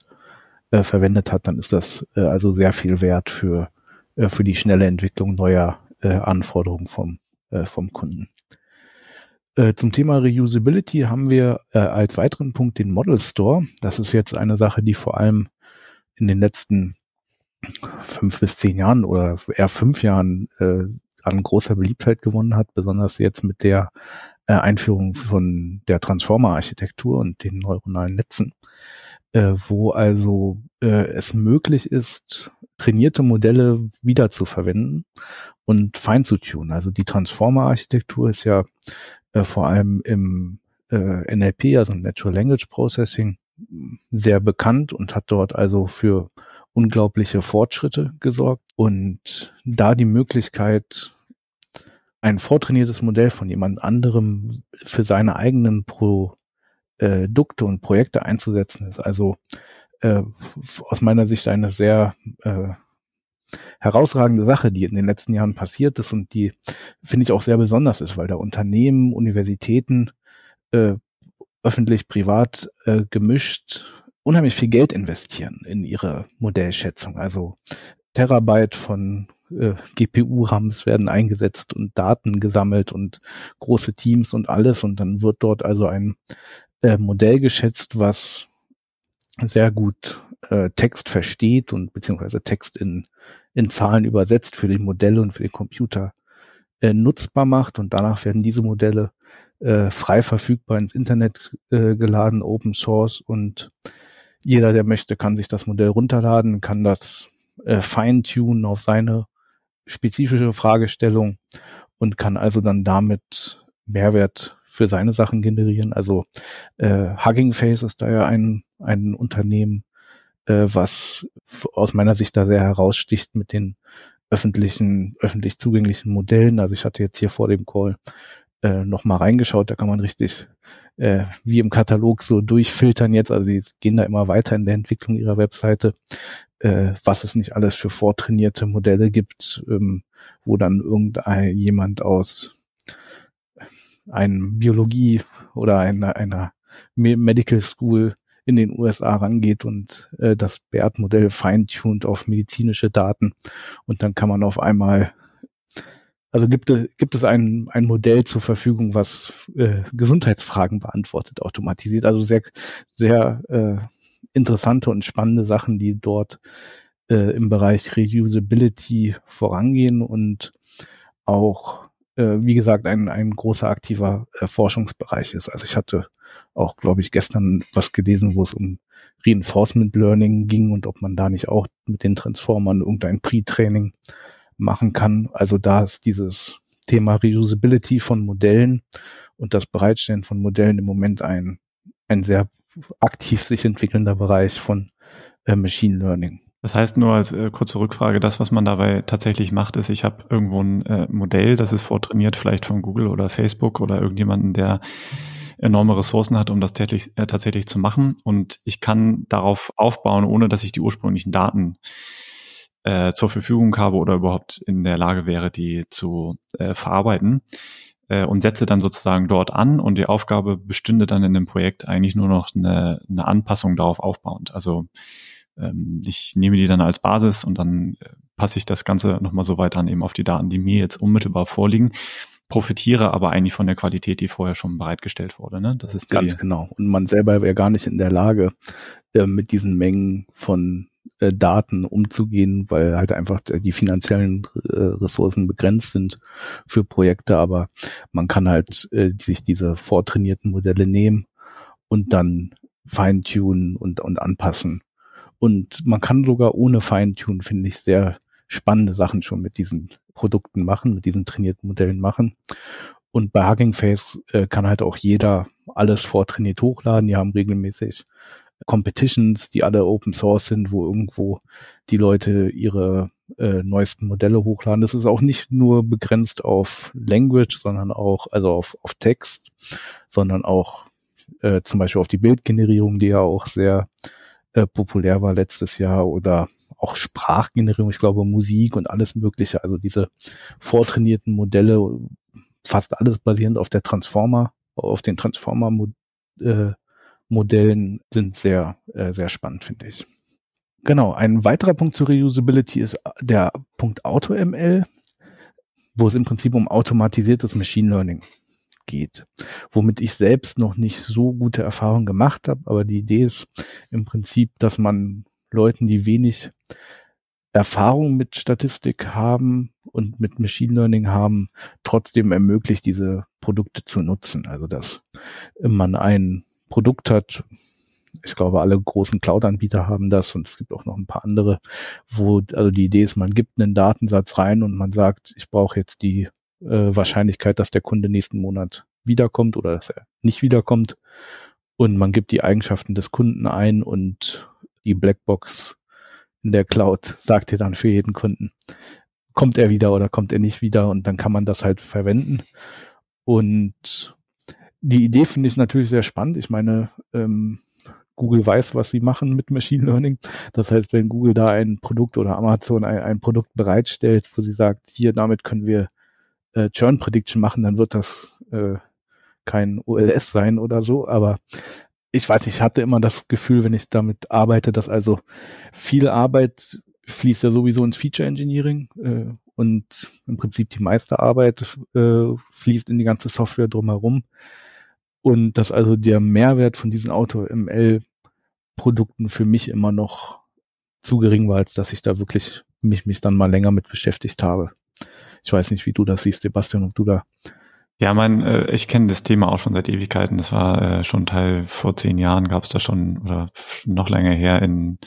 äh, verwendet hat, dann ist das äh, also sehr viel wert für, äh, für die schnelle Entwicklung neuer äh, Anforderungen vom, äh, vom Kunden. Äh, zum Thema Reusability haben wir äh, als weiteren Punkt den Model Store. Das ist jetzt eine Sache, die vor allem in den letzten fünf bis zehn Jahren oder eher fünf Jahren äh, an großer Beliebtheit gewonnen hat, besonders jetzt mit der äh, Einführung von der Transformer-Architektur und den neuronalen Netzen äh, wo also äh, es möglich ist, trainierte Modelle wieder zu verwenden und fein zu tun. Also die Transformer-Architektur ist ja äh, vor allem im äh, NLP, also Natural Language Processing, sehr bekannt und hat dort also für unglaubliche Fortschritte gesorgt. Und da die Möglichkeit, ein vortrainiertes Modell von jemand anderem für seine eigenen Pro äh, Dukte und Projekte einzusetzen, ist also äh, aus meiner Sicht eine sehr äh, herausragende Sache, die in den letzten Jahren passiert ist und die finde ich auch sehr besonders ist, weil da Unternehmen, Universitäten, äh, öffentlich, privat äh, gemischt unheimlich viel Geld investieren in ihre Modellschätzung. Also Terabyte von äh, GPU-RAMs werden eingesetzt und Daten gesammelt und große Teams und alles und dann wird dort also ein äh, Modell geschätzt, was sehr gut äh, Text versteht und beziehungsweise Text in, in Zahlen übersetzt für die Modelle und für den Computer äh, nutzbar macht. Und danach werden diese Modelle äh, frei verfügbar ins Internet äh, geladen, Open Source. Und jeder, der möchte, kann sich das Modell runterladen, kann das äh, feintunen auf seine spezifische Fragestellung und kann also dann damit Mehrwert für seine Sachen generieren. Also äh, Hugging Face ist da ja ein, ein Unternehmen, äh, was aus meiner Sicht da sehr heraussticht mit den öffentlichen, öffentlich zugänglichen Modellen. Also ich hatte jetzt hier vor dem Call äh, noch mal reingeschaut, da kann man richtig äh, wie im Katalog so durchfiltern jetzt. Also sie gehen da immer weiter in der Entwicklung ihrer Webseite, äh, was es nicht alles für vortrainierte Modelle gibt, ähm, wo dann irgendein jemand aus einem Biologie oder einer, einer Medical School in den USA rangeht und äh, das BERT-Modell feintuned auf medizinische Daten und dann kann man auf einmal also gibt es, gibt es ein, ein Modell zur Verfügung, was äh, Gesundheitsfragen beantwortet, automatisiert. Also sehr, sehr äh, interessante und spannende Sachen, die dort äh, im Bereich Reusability vorangehen und auch, wie gesagt, ein, ein großer aktiver äh, Forschungsbereich ist. Also ich hatte auch, glaube ich, gestern was gelesen, wo es um Reinforcement Learning ging und ob man da nicht auch mit den Transformern irgendein Pre-Training machen kann. Also da ist dieses Thema Reusability von Modellen und das Bereitstellen von Modellen im Moment ein, ein sehr aktiv sich entwickelnder Bereich von äh, Machine Learning. Das heißt nur als äh, kurze Rückfrage, das, was man dabei tatsächlich macht, ist, ich habe irgendwo ein äh, Modell, das ist vortrainiert, vielleicht von Google oder Facebook oder irgendjemanden, der enorme Ressourcen hat, um das täglich, äh, tatsächlich zu machen. Und ich kann darauf aufbauen, ohne dass ich die ursprünglichen Daten äh, zur Verfügung habe oder überhaupt in der Lage wäre, die zu äh, verarbeiten äh, und setze dann sozusagen dort an und die Aufgabe bestünde dann in dem Projekt eigentlich nur noch eine, eine Anpassung darauf aufbauend. Also ähm, ich nehme die dann als Basis und dann äh, passe ich das Ganze nochmal so weit an eben auf die Daten, die mir jetzt unmittelbar vorliegen profitiere aber eigentlich von der Qualität, die vorher schon bereitgestellt wurde. Ne? Das ist ganz genau. Und man selber wäre gar nicht in der Lage, äh, mit diesen Mengen von äh, Daten umzugehen, weil halt einfach die finanziellen äh, Ressourcen begrenzt sind für Projekte, aber man kann halt äh, sich diese vortrainierten Modelle nehmen und dann feintunen und, und anpassen. Und man kann sogar ohne Feintunen, finde ich, sehr spannende Sachen schon mit diesen Produkten machen, mit diesen trainierten Modellen machen. Und bei Hugging Face äh, kann halt auch jeder alles vortrainiert hochladen. Die haben regelmäßig Competitions, die alle Open Source sind, wo irgendwo die Leute ihre äh, neuesten Modelle hochladen. Das ist auch nicht nur begrenzt auf Language, sondern auch, also auf, auf Text, sondern auch äh, zum Beispiel auf die Bildgenerierung, die ja auch sehr äh, populär war letztes Jahr oder auch Sprachgenerierung, ich glaube Musik und alles Mögliche. Also diese vortrainierten Modelle, fast alles basierend auf der Transformer, auf den Transformer äh, sind sehr, äh, sehr spannend, finde ich. Genau, ein weiterer Punkt zur Reusability ist der Punkt AutoML, wo es im Prinzip um automatisiertes Machine Learning geht, womit ich selbst noch nicht so gute Erfahrungen gemacht habe, aber die Idee ist im Prinzip, dass man Leuten, die wenig Erfahrung mit Statistik haben und mit Machine Learning haben, trotzdem ermöglicht, diese Produkte zu nutzen. Also dass man ein Produkt hat. Ich glaube, alle großen Cloud-Anbieter haben das und es gibt auch noch ein paar andere, wo also die Idee ist, man gibt einen Datensatz rein und man sagt, ich brauche jetzt die äh, Wahrscheinlichkeit, dass der Kunde nächsten Monat wiederkommt oder dass er nicht wiederkommt und man gibt die Eigenschaften des Kunden ein und die Blackbox in der Cloud sagt dir dann für jeden Kunden, kommt er wieder oder kommt er nicht wieder und dann kann man das halt verwenden und die Idee finde ich natürlich sehr spannend. Ich meine, ähm, Google weiß, was sie machen mit Machine Learning. Das heißt, wenn Google da ein Produkt oder Amazon ein, ein Produkt bereitstellt, wo sie sagt, hier, damit können wir äh, Churn Prediction machen, dann wird das äh, kein OLS sein oder so. Aber ich weiß nicht, ich hatte immer das Gefühl, wenn ich damit arbeite, dass also viel Arbeit fließt ja sowieso ins Feature Engineering äh, und im Prinzip die meiste Arbeit äh, fließt in die ganze Software drumherum. Und dass also der Mehrwert von diesen Auto-ML-Produkten für mich immer noch zu gering war, als dass ich da wirklich mich, mich dann mal länger mit beschäftigt habe. Ich weiß nicht, wie du das siehst, Sebastian, ob du da ja, mein, äh, ich kenne das Thema auch schon seit Ewigkeiten. Das war äh, schon Teil vor zehn Jahren gab es da schon oder noch länger her in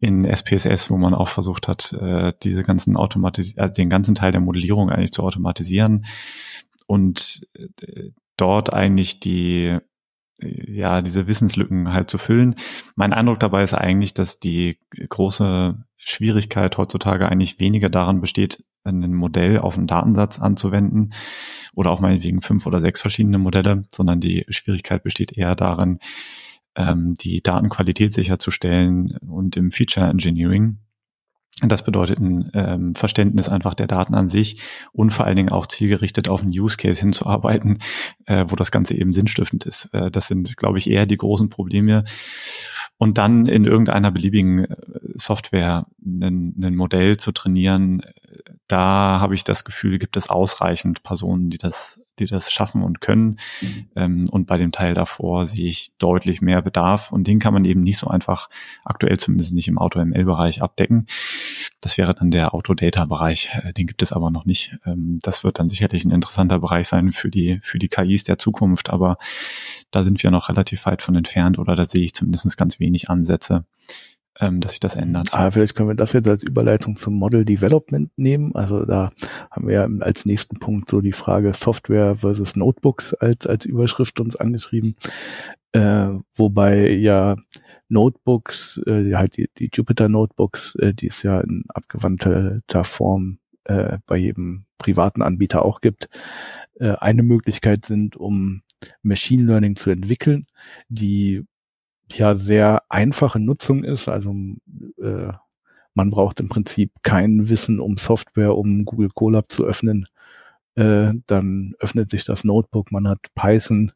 in SPSS, wo man auch versucht hat, äh, diese ganzen Automatis also den ganzen Teil der Modellierung eigentlich zu automatisieren und äh, dort eigentlich die ja, diese Wissenslücken halt zu füllen. Mein Eindruck dabei ist eigentlich, dass die große Schwierigkeit heutzutage eigentlich weniger daran besteht, ein Modell auf einen Datensatz anzuwenden oder auch meinetwegen fünf oder sechs verschiedene Modelle, sondern die Schwierigkeit besteht eher darin, ähm, die Datenqualität sicherzustellen und im Feature Engineering. Das bedeutet ein ähm, Verständnis einfach der Daten an sich und vor allen Dingen auch zielgerichtet auf einen Use Case hinzuarbeiten, äh, wo das Ganze eben sinnstiftend ist. Äh, das sind, glaube ich, eher die großen Probleme. Und dann in irgendeiner beliebigen äh, Software ein Modell zu trainieren, da habe ich das Gefühl, gibt es ausreichend Personen, die das die das schaffen und können. Mhm. Ähm, und bei dem Teil davor sehe ich deutlich mehr Bedarf und den kann man eben nicht so einfach aktuell zumindest nicht im Auto-ML-Bereich abdecken. Das wäre dann der Auto-Data-Bereich, äh, den gibt es aber noch nicht. Ähm, das wird dann sicherlich ein interessanter Bereich sein für die, für die KIs der Zukunft, aber da sind wir noch relativ weit von entfernt oder da sehe ich zumindest ganz wenig Ansätze ähm, dass sich das ändert. Ah, vielleicht können wir das jetzt als Überleitung zum Model Development nehmen. Also da haben wir als nächsten Punkt so die Frage Software versus Notebooks als, als Überschrift uns angeschrieben. Äh, wobei ja Notebooks, äh, halt die, die Jupyter Notebooks, äh, die es ja in abgewandter Form äh, bei jedem privaten Anbieter auch gibt, äh, eine Möglichkeit sind, um Machine Learning zu entwickeln, die ja sehr einfache Nutzung ist. Also äh, man braucht im Prinzip kein Wissen um Software, um Google Colab zu öffnen. Äh, dann öffnet sich das Notebook, man hat Python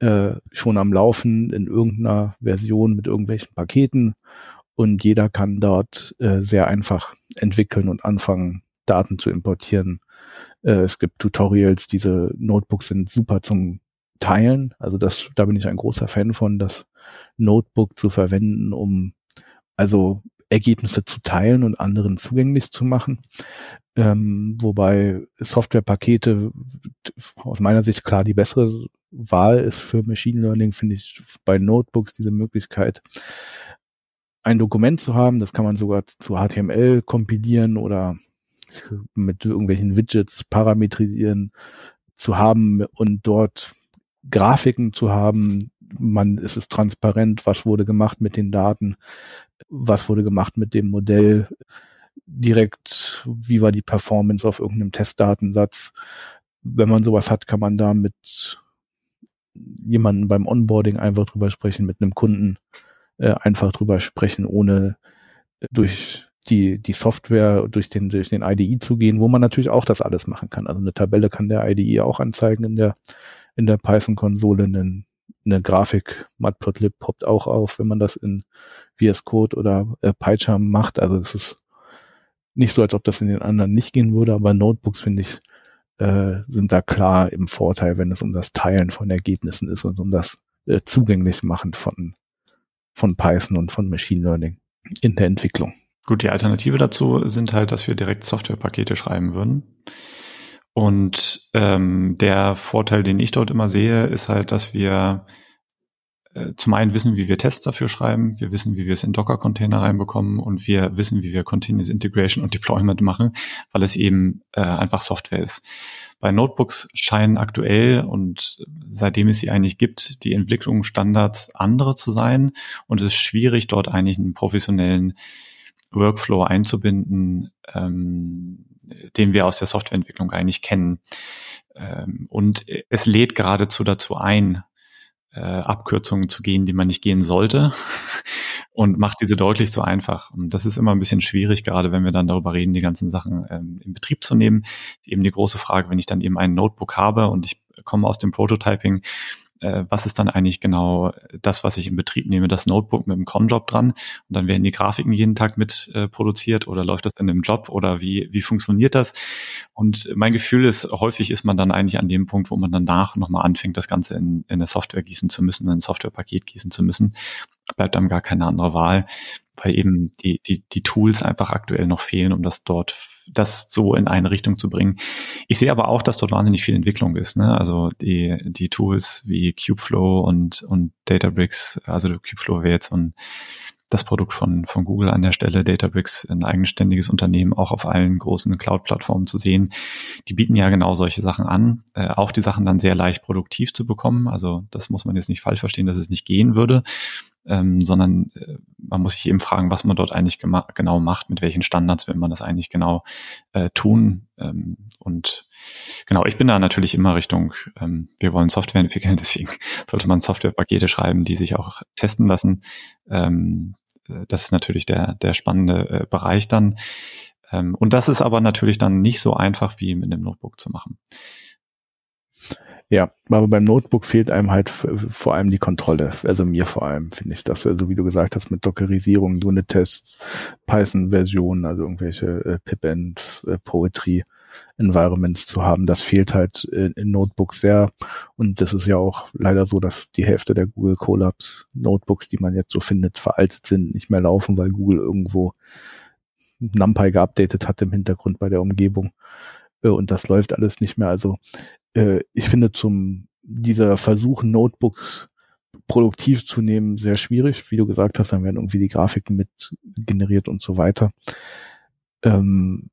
äh, schon am Laufen in irgendeiner Version mit irgendwelchen Paketen und jeder kann dort äh, sehr einfach entwickeln und anfangen, Daten zu importieren. Äh, es gibt Tutorials, diese Notebooks sind super zum Teilen. Also das, da bin ich ein großer Fan von, dass Notebook zu verwenden, um also Ergebnisse zu teilen und anderen zugänglich zu machen. Ähm, wobei Softwarepakete aus meiner Sicht klar die bessere Wahl ist für Machine Learning, finde ich bei Notebooks diese Möglichkeit, ein Dokument zu haben. Das kann man sogar zu HTML kompilieren oder mit irgendwelchen Widgets parametrisieren zu haben und dort Grafiken zu haben, man ist es transparent, was wurde gemacht mit den Daten, was wurde gemacht mit dem Modell, direkt, wie war die Performance auf irgendeinem Testdatensatz. Wenn man sowas hat, kann man da mit jemandem beim Onboarding einfach drüber sprechen, mit einem Kunden äh, einfach drüber sprechen, ohne durch die, die Software durch den, durch den IDE zu gehen, wo man natürlich auch das alles machen kann. Also eine Tabelle kann der IDE auch anzeigen in der, in der Python-Konsole, einen eine Grafik, Matplotlib poppt auch auf, wenn man das in VS Code oder äh, PyCharm macht. Also es ist nicht so, als ob das in den anderen nicht gehen würde, aber Notebooks finde ich äh, sind da klar im Vorteil, wenn es um das Teilen von Ergebnissen ist und um das äh, zugänglich machen von von Python und von Machine Learning in der Entwicklung. Gut, die Alternative dazu sind halt, dass wir direkt Softwarepakete schreiben würden. Und ähm, der Vorteil, den ich dort immer sehe, ist halt, dass wir äh, zum einen wissen, wie wir Tests dafür schreiben, wir wissen, wie wir es in Docker-Container reinbekommen und wir wissen, wie wir Continuous Integration und Deployment machen, weil es eben äh, einfach Software ist. Bei Notebooks scheinen aktuell und seitdem es sie eigentlich gibt, die Entwicklungsstandards andere zu sein und es ist schwierig, dort eigentlich einen professionellen Workflow einzubinden, ähm, den wir aus der Softwareentwicklung eigentlich kennen. Ähm, und es lädt geradezu dazu ein, äh, Abkürzungen zu gehen, die man nicht gehen sollte und macht diese deutlich zu einfach. Und das ist immer ein bisschen schwierig, gerade wenn wir dann darüber reden, die ganzen Sachen ähm, in Betrieb zu nehmen. Eben die große Frage, wenn ich dann eben ein Notebook habe und ich komme aus dem Prototyping, äh, was ist dann eigentlich genau das, was ich in Betrieb nehme, das Notebook mit dem Cronjob dran und dann werden die Grafiken jeden Tag mit äh, produziert oder läuft das in einem Job oder wie, wie funktioniert das? Und mein Gefühl ist, häufig ist man dann eigentlich an dem Punkt, wo man danach nochmal anfängt, das Ganze in, in eine Software gießen zu müssen, in ein Softwarepaket gießen zu müssen. Bleibt einem gar keine andere Wahl, weil eben die, die, die Tools einfach aktuell noch fehlen, um das dort das so in eine Richtung zu bringen. Ich sehe aber auch, dass dort wahnsinnig viel Entwicklung ist. Ne? Also die, die Tools wie Kubeflow und, und Databricks, also Kubeflow wäre jetzt und das Produkt von, von Google an der Stelle, Databricks, ein eigenständiges Unternehmen, auch auf allen großen Cloud-Plattformen zu sehen. Die bieten ja genau solche Sachen an, äh, auch die Sachen dann sehr leicht produktiv zu bekommen. Also das muss man jetzt nicht falsch verstehen, dass es nicht gehen würde, ähm, sondern äh, man muss sich eben fragen, was man dort eigentlich genau macht, mit welchen Standards will man das eigentlich genau äh, tun. Ähm, und genau, ich bin da natürlich immer Richtung, ähm, wir wollen Software entwickeln, deswegen sollte man Softwarepakete schreiben, die sich auch testen lassen. Ähm, äh, das ist natürlich der, der spannende äh, Bereich dann. Ähm, und das ist aber natürlich dann nicht so einfach wie mit einem Notebook zu machen. Ja, aber beim Notebook fehlt einem halt vor allem die Kontrolle. Also mir vor allem finde ich das, also wie du gesagt hast, mit Dockerisierung, Unit-Tests, Python-Versionen, also irgendwelche äh, Pip-and äh, Poetry Environments zu haben, das fehlt halt in, in Notebooks sehr. Und das ist ja auch leider so, dass die Hälfte der Google Collabs Notebooks, die man jetzt so findet, veraltet sind, nicht mehr laufen, weil Google irgendwo NumPy geupdatet hat im Hintergrund bei der Umgebung. Und das läuft alles nicht mehr. Also ich finde zum dieser Versuch, Notebooks produktiv zu nehmen, sehr schwierig. Wie du gesagt hast, dann werden irgendwie die Grafiken mit generiert und so weiter. Ähm,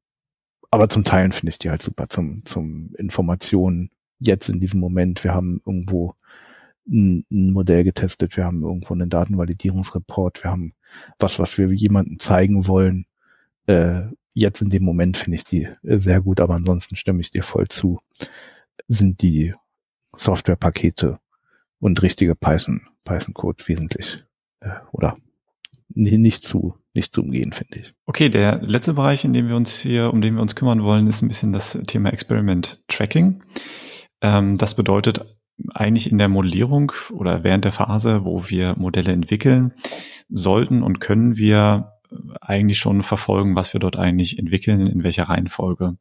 aber zum Teilen finde ich die halt super zum, zum Informationen jetzt in diesem Moment. Wir haben irgendwo ein, ein Modell getestet, wir haben irgendwo einen Datenvalidierungsreport, wir haben was, was wir jemandem zeigen wollen. Äh, jetzt in dem Moment finde ich die sehr gut, aber ansonsten stimme ich dir voll zu sind die Softwarepakete und richtige Python, Python-Code wesentlich äh, oder nicht zu nicht zu umgehen, finde ich. Okay, der letzte Bereich, in dem wir uns hier, um den wir uns kümmern wollen, ist ein bisschen das Thema Experiment Tracking. Ähm, das bedeutet eigentlich in der Modellierung oder während der Phase, wo wir Modelle entwickeln, sollten und können wir eigentlich schon verfolgen, was wir dort eigentlich entwickeln, in welcher Reihenfolge.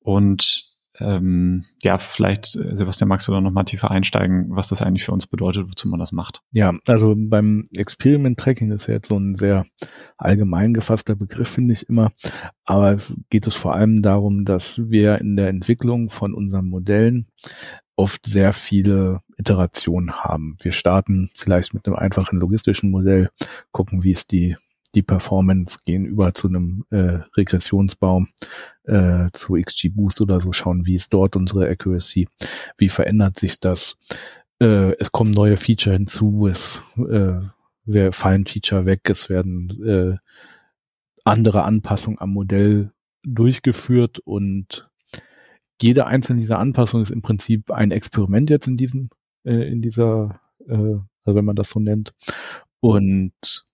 Und ähm, ja, vielleicht, Sebastian, magst du da nochmal tiefer einsteigen, was das eigentlich für uns bedeutet, wozu man das macht? Ja, also beim Experiment Tracking ist ja jetzt so ein sehr allgemein gefasster Begriff, finde ich immer. Aber es geht es vor allem darum, dass wir in der Entwicklung von unseren Modellen oft sehr viele Iterationen haben. Wir starten vielleicht mit einem einfachen logistischen Modell, gucken, wie ist die die Performance, gehen über zu einem äh, Regressionsbaum, äh, zu XGBoost oder so, schauen, wie ist dort unsere Accuracy, wie verändert sich das. Äh, es kommen neue Feature hinzu, es äh, fallen Feature weg, es werden äh, andere Anpassungen am Modell durchgeführt und jede einzelne dieser Anpassungen ist im Prinzip ein Experiment jetzt in diesem, äh, in dieser, äh, also wenn man das so nennt. Und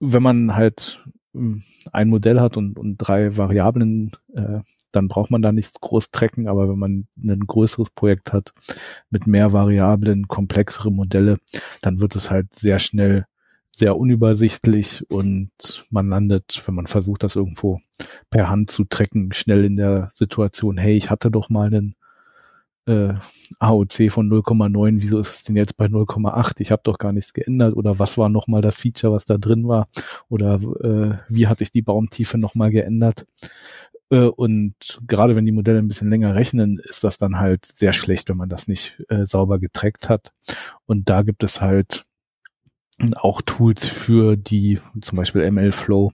wenn man halt hm, ein Modell hat und, und drei Variablen, äh, dann braucht man da nichts groß tracken, aber wenn man ein größeres Projekt hat mit mehr Variablen, komplexere Modelle, dann wird es halt sehr schnell sehr unübersichtlich und man landet, wenn man versucht, das irgendwo per Hand zu tracken, schnell in der Situation, hey, ich hatte doch mal einen äh, AOC von 0,9, wieso ist es denn jetzt bei 0,8? Ich habe doch gar nichts geändert oder was war nochmal das Feature, was da drin war oder äh, wie hatte ich die Baumtiefe nochmal geändert? Äh, und gerade wenn die Modelle ein bisschen länger rechnen, ist das dann halt sehr schlecht, wenn man das nicht äh, sauber getrackt hat. Und da gibt es halt auch Tools für die, zum Beispiel MLflow,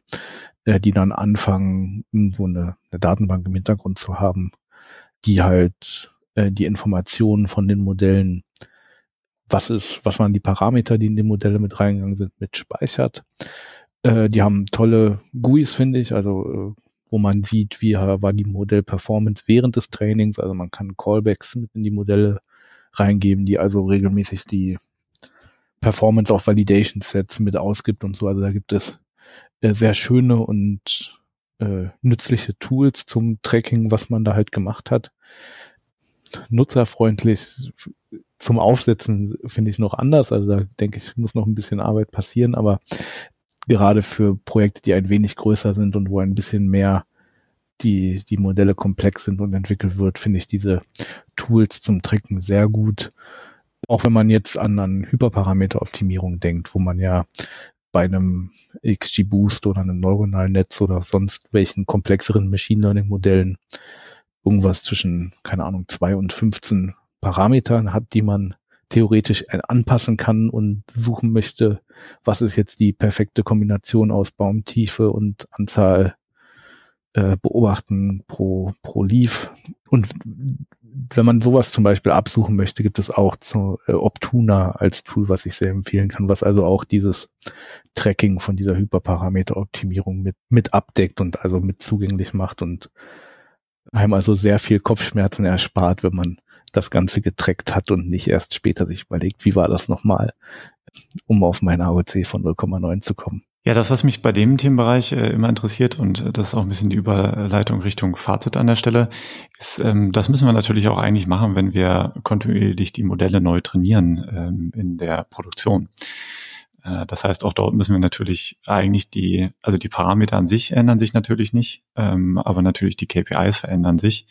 äh, die dann anfangen, irgendwo eine, eine Datenbank im Hintergrund zu haben, die halt äh, die Informationen von den Modellen, was ist, was waren die Parameter, die in die Modelle mit reingegangen sind, mit speichert. Äh, die haben tolle GUIs, finde ich, also äh, wo man sieht, wie war die Modellperformance während des Trainings. Also man kann Callbacks mit in die Modelle reingeben, die also regelmäßig die Performance auf Validation Sets mit ausgibt und so. Also da gibt es äh, sehr schöne und äh, nützliche Tools zum Tracking, was man da halt gemacht hat nutzerfreundlich zum Aufsetzen finde ich noch anders. Also da denke ich, muss noch ein bisschen Arbeit passieren, aber gerade für Projekte, die ein wenig größer sind und wo ein bisschen mehr die, die Modelle komplex sind und entwickelt wird, finde ich diese Tools zum Tricken sehr gut. Auch wenn man jetzt an, an Hyperparameteroptimierung denkt, wo man ja bei einem XGBoost oder einem neuronalen Netz oder sonst welchen komplexeren Machine Learning Modellen irgendwas zwischen, keine Ahnung, zwei und 15 Parametern hat, die man theoretisch anpassen kann und suchen möchte, was ist jetzt die perfekte Kombination aus Baumtiefe und Anzahl äh, beobachten pro, pro Leaf. Und wenn man sowas zum Beispiel absuchen möchte, gibt es auch zu, äh, Optuna als Tool, was ich sehr empfehlen kann, was also auch dieses Tracking von dieser Hyperparameteroptimierung mit, mit abdeckt und also mit zugänglich macht und einem also sehr viel Kopfschmerzen erspart, wenn man das Ganze getrackt hat und nicht erst später sich überlegt, wie war das nochmal, um auf mein AOC von 0,9 zu kommen. Ja, das, was mich bei dem Themenbereich äh, immer interessiert, und äh, das ist auch ein bisschen die Überleitung Richtung Fazit an der Stelle, ist, ähm, das müssen wir natürlich auch eigentlich machen, wenn wir kontinuierlich die Modelle neu trainieren ähm, in der Produktion. Äh, das heißt, auch dort müssen wir natürlich eigentlich die, also die Parameter an sich ändern sich natürlich nicht, ähm, aber natürlich die KPIs verändern sich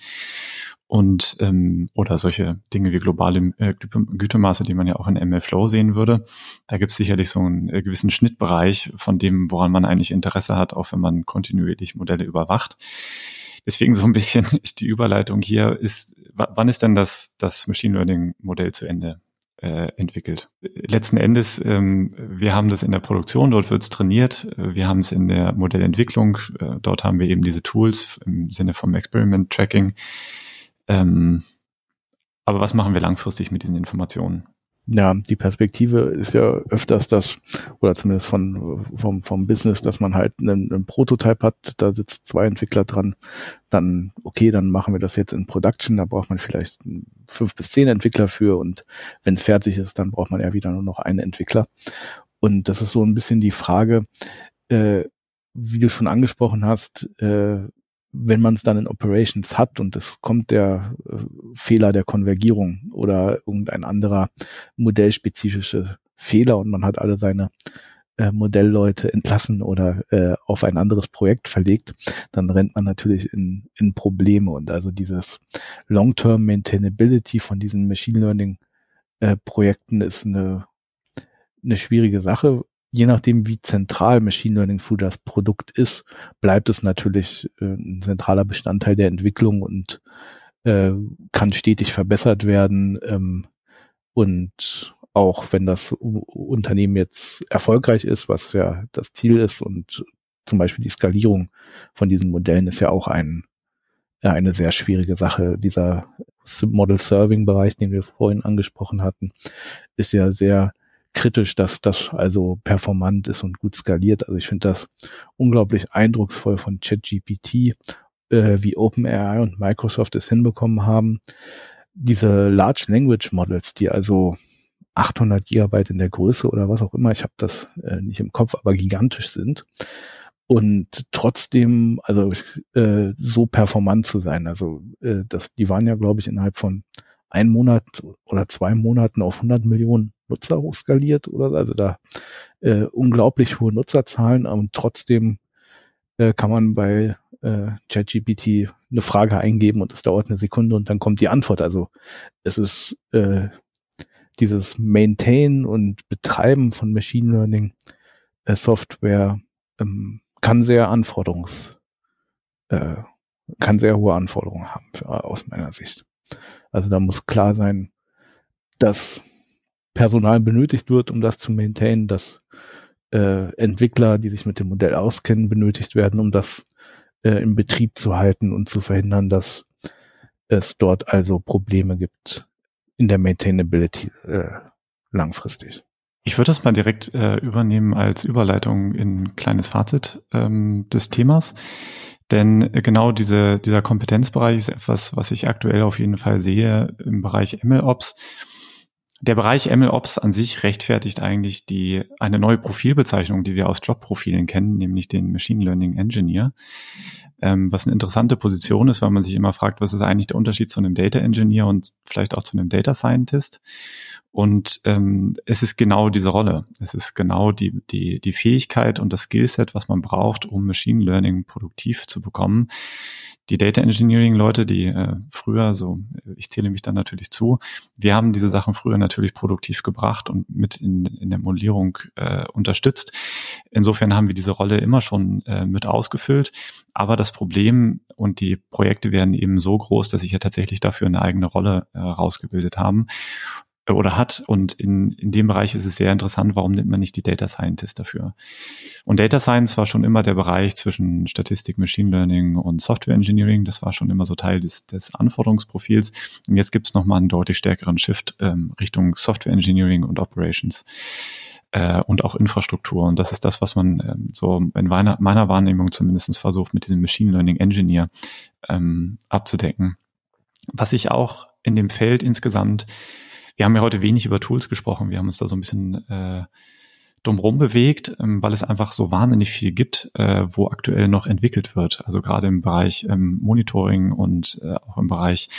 und ähm, oder solche Dinge wie globale äh, Gütemaße, die man ja auch in MLflow sehen würde. Da gibt es sicherlich so einen äh, gewissen Schnittbereich von dem, woran man eigentlich Interesse hat, auch wenn man kontinuierlich Modelle überwacht. Deswegen so ein bisschen die Überleitung hier ist, wann ist denn das, das Machine Learning Modell zu Ende äh, entwickelt? Letzten Endes, ähm, wir haben das in der Produktion, dort wird es trainiert, wir haben es in der Modellentwicklung, äh, dort haben wir eben diese Tools im Sinne vom Experiment Tracking ähm, aber was machen wir langfristig mit diesen Informationen? Ja, die Perspektive ist ja öfters das, oder zumindest von, vom, vom Business, dass man halt einen, einen Prototype hat, da sitzt zwei Entwickler dran, dann, okay, dann machen wir das jetzt in Production, da braucht man vielleicht fünf bis zehn Entwickler für und wenn es fertig ist, dann braucht man ja wieder nur noch einen Entwickler. Und das ist so ein bisschen die Frage, äh, wie du schon angesprochen hast, äh, wenn man es dann in Operations hat und es kommt der äh, Fehler der Konvergierung oder irgendein anderer modellspezifische Fehler und man hat alle seine äh, Modellleute entlassen oder äh, auf ein anderes Projekt verlegt, dann rennt man natürlich in, in Probleme. Und also dieses Long-Term Maintainability von diesen Machine Learning äh, Projekten ist eine, eine schwierige Sache, je nachdem, wie zentral Machine Learning für das Produkt ist, bleibt es natürlich äh, ein zentraler Bestandteil der Entwicklung und äh, kann stetig verbessert werden. Ähm, und auch wenn das Unternehmen jetzt erfolgreich ist, was ja das Ziel ist und zum Beispiel die Skalierung von diesen Modellen ist ja auch ein, eine sehr schwierige Sache. Dieser Model Serving Bereich, den wir vorhin angesprochen hatten, ist ja sehr kritisch, dass das also performant ist und gut skaliert. Also ich finde das unglaublich eindrucksvoll von ChatGPT, äh, wie OpenAI und Microsoft es hinbekommen haben. Diese Large Language Models, die also 800 Gigabyte in der Größe oder was auch immer, ich habe das äh, nicht im Kopf, aber gigantisch sind und trotzdem also äh, so performant zu sein. Also äh, das, die waren ja glaube ich innerhalb von ein Monat oder zwei Monaten auf 100 Millionen Nutzer hochskaliert oder also da äh, unglaublich hohe Nutzerzahlen und trotzdem äh, kann man bei äh, ChatGPT eine Frage eingeben und es dauert eine Sekunde und dann kommt die Antwort. Also es ist äh, dieses Maintain und Betreiben von Machine Learning äh, Software ähm, kann sehr Anforderungs äh, kann sehr hohe Anforderungen haben für, aus meiner Sicht. Also da muss klar sein, dass Personal benötigt wird, um das zu maintainen, dass äh, Entwickler, die sich mit dem Modell auskennen, benötigt werden, um das äh, im Betrieb zu halten und zu verhindern, dass es dort also Probleme gibt in der Maintainability äh, langfristig. Ich würde das mal direkt äh, übernehmen als Überleitung in ein kleines Fazit ähm, des Themas. Denn genau diese, dieser Kompetenzbereich ist etwas, was ich aktuell auf jeden Fall sehe im Bereich MLOps. Der Bereich MLOps an sich rechtfertigt eigentlich die, eine neue Profilbezeichnung, die wir aus Jobprofilen kennen, nämlich den Machine Learning Engineer. Ähm, was eine interessante Position ist, weil man sich immer fragt, was ist eigentlich der Unterschied zu einem Data Engineer und vielleicht auch zu einem Data Scientist. Und ähm, es ist genau diese Rolle. Es ist genau die, die, die Fähigkeit und das Skillset, was man braucht, um Machine Learning produktiv zu bekommen. Die Data Engineering Leute, die äh, früher, so ich zähle mich dann natürlich zu, wir haben diese Sachen früher natürlich produktiv gebracht und mit in, in der Modellierung äh, unterstützt. Insofern haben wir diese Rolle immer schon äh, mit ausgefüllt. Aber das Problem und die Projekte werden eben so groß, dass sich ja tatsächlich dafür eine eigene Rolle äh, rausgebildet haben oder hat. Und in, in dem Bereich ist es sehr interessant, warum nimmt man nicht die Data Scientist dafür? Und Data Science war schon immer der Bereich zwischen Statistik, Machine Learning und Software Engineering. Das war schon immer so Teil des, des Anforderungsprofils. Und jetzt gibt es nochmal einen deutlich stärkeren Shift ähm, Richtung Software Engineering und Operations äh, und auch Infrastruktur. Und das ist das, was man ähm, so in meiner, meiner Wahrnehmung zumindest versucht, mit diesem Machine Learning Engineer ähm, abzudecken. Was ich auch in dem Feld insgesamt wir haben ja heute wenig über Tools gesprochen. Wir haben uns da so ein bisschen äh, drumherum bewegt, ähm, weil es einfach so wahnsinnig viel gibt, äh, wo aktuell noch entwickelt wird. Also gerade im Bereich ähm, Monitoring und äh, auch im Bereich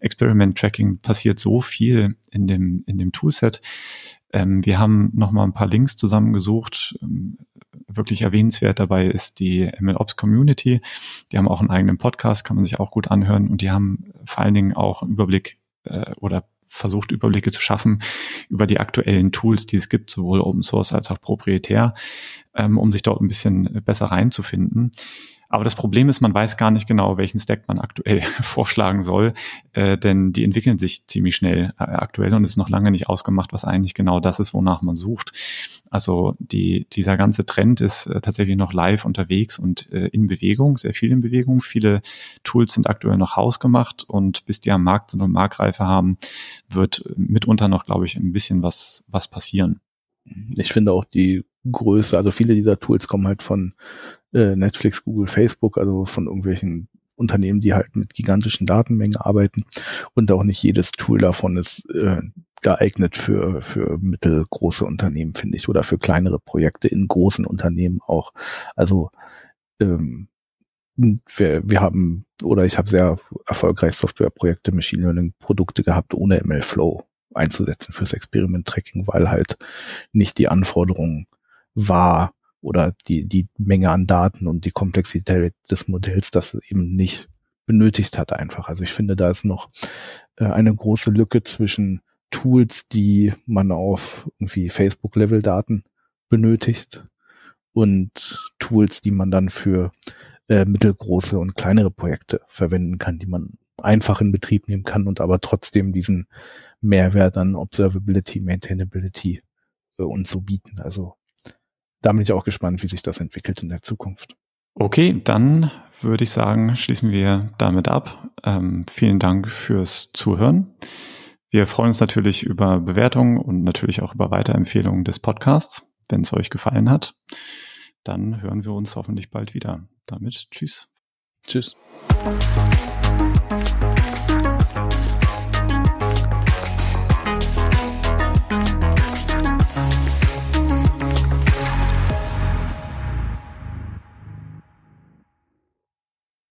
Experiment Tracking passiert so viel in dem, in dem Toolset. Ähm, wir haben nochmal ein paar Links zusammengesucht. Ähm, wirklich erwähnenswert dabei ist die MLOps Community. Die haben auch einen eigenen Podcast, kann man sich auch gut anhören. Und die haben vor allen Dingen auch einen Überblick äh, oder versucht, Überblicke zu schaffen über die aktuellen Tools, die es gibt, sowohl Open Source als auch proprietär, ähm, um sich dort ein bisschen besser reinzufinden. Aber das Problem ist, man weiß gar nicht genau, welchen Stack man aktuell vorschlagen soll, äh, denn die entwickeln sich ziemlich schnell äh, aktuell und ist noch lange nicht ausgemacht, was eigentlich genau das ist, wonach man sucht. Also die, dieser ganze Trend ist äh, tatsächlich noch live unterwegs und äh, in Bewegung, sehr viel in Bewegung. Viele Tools sind aktuell noch hausgemacht und bis die am Markt sind und Marktreife haben, wird mitunter noch, glaube ich, ein bisschen was, was passieren. Ich finde auch die Größe, also viele dieser Tools kommen halt von äh, Netflix, Google, Facebook, also von irgendwelchen Unternehmen, die halt mit gigantischen Datenmengen arbeiten und auch nicht jedes Tool davon ist äh, geeignet für, für mittelgroße Unternehmen, finde ich, oder für kleinere Projekte in großen Unternehmen auch. Also ähm, wir, wir haben oder ich habe sehr erfolgreich Softwareprojekte, Machine Learning Produkte gehabt, ohne MLflow einzusetzen fürs Experiment Tracking, weil halt nicht die Anforderung war, oder die, die Menge an Daten und die Komplexität des Modells das eben nicht benötigt hat einfach. Also ich finde, da ist noch äh, eine große Lücke zwischen Tools, die man auf irgendwie Facebook-Level-Daten benötigt und Tools, die man dann für äh, mittelgroße und kleinere Projekte verwenden kann, die man einfach in Betrieb nehmen kann und aber trotzdem diesen Mehrwert an Observability, Maintainability äh, und so bieten. Also da bin ich auch gespannt, wie sich das entwickelt in der Zukunft. Okay, dann würde ich sagen, schließen wir damit ab. Ähm, vielen Dank fürs Zuhören. Wir freuen uns natürlich über Bewertungen und natürlich auch über Weiterempfehlungen des Podcasts. Wenn es euch gefallen hat, dann hören wir uns hoffentlich bald wieder. Damit tschüss. Tschüss.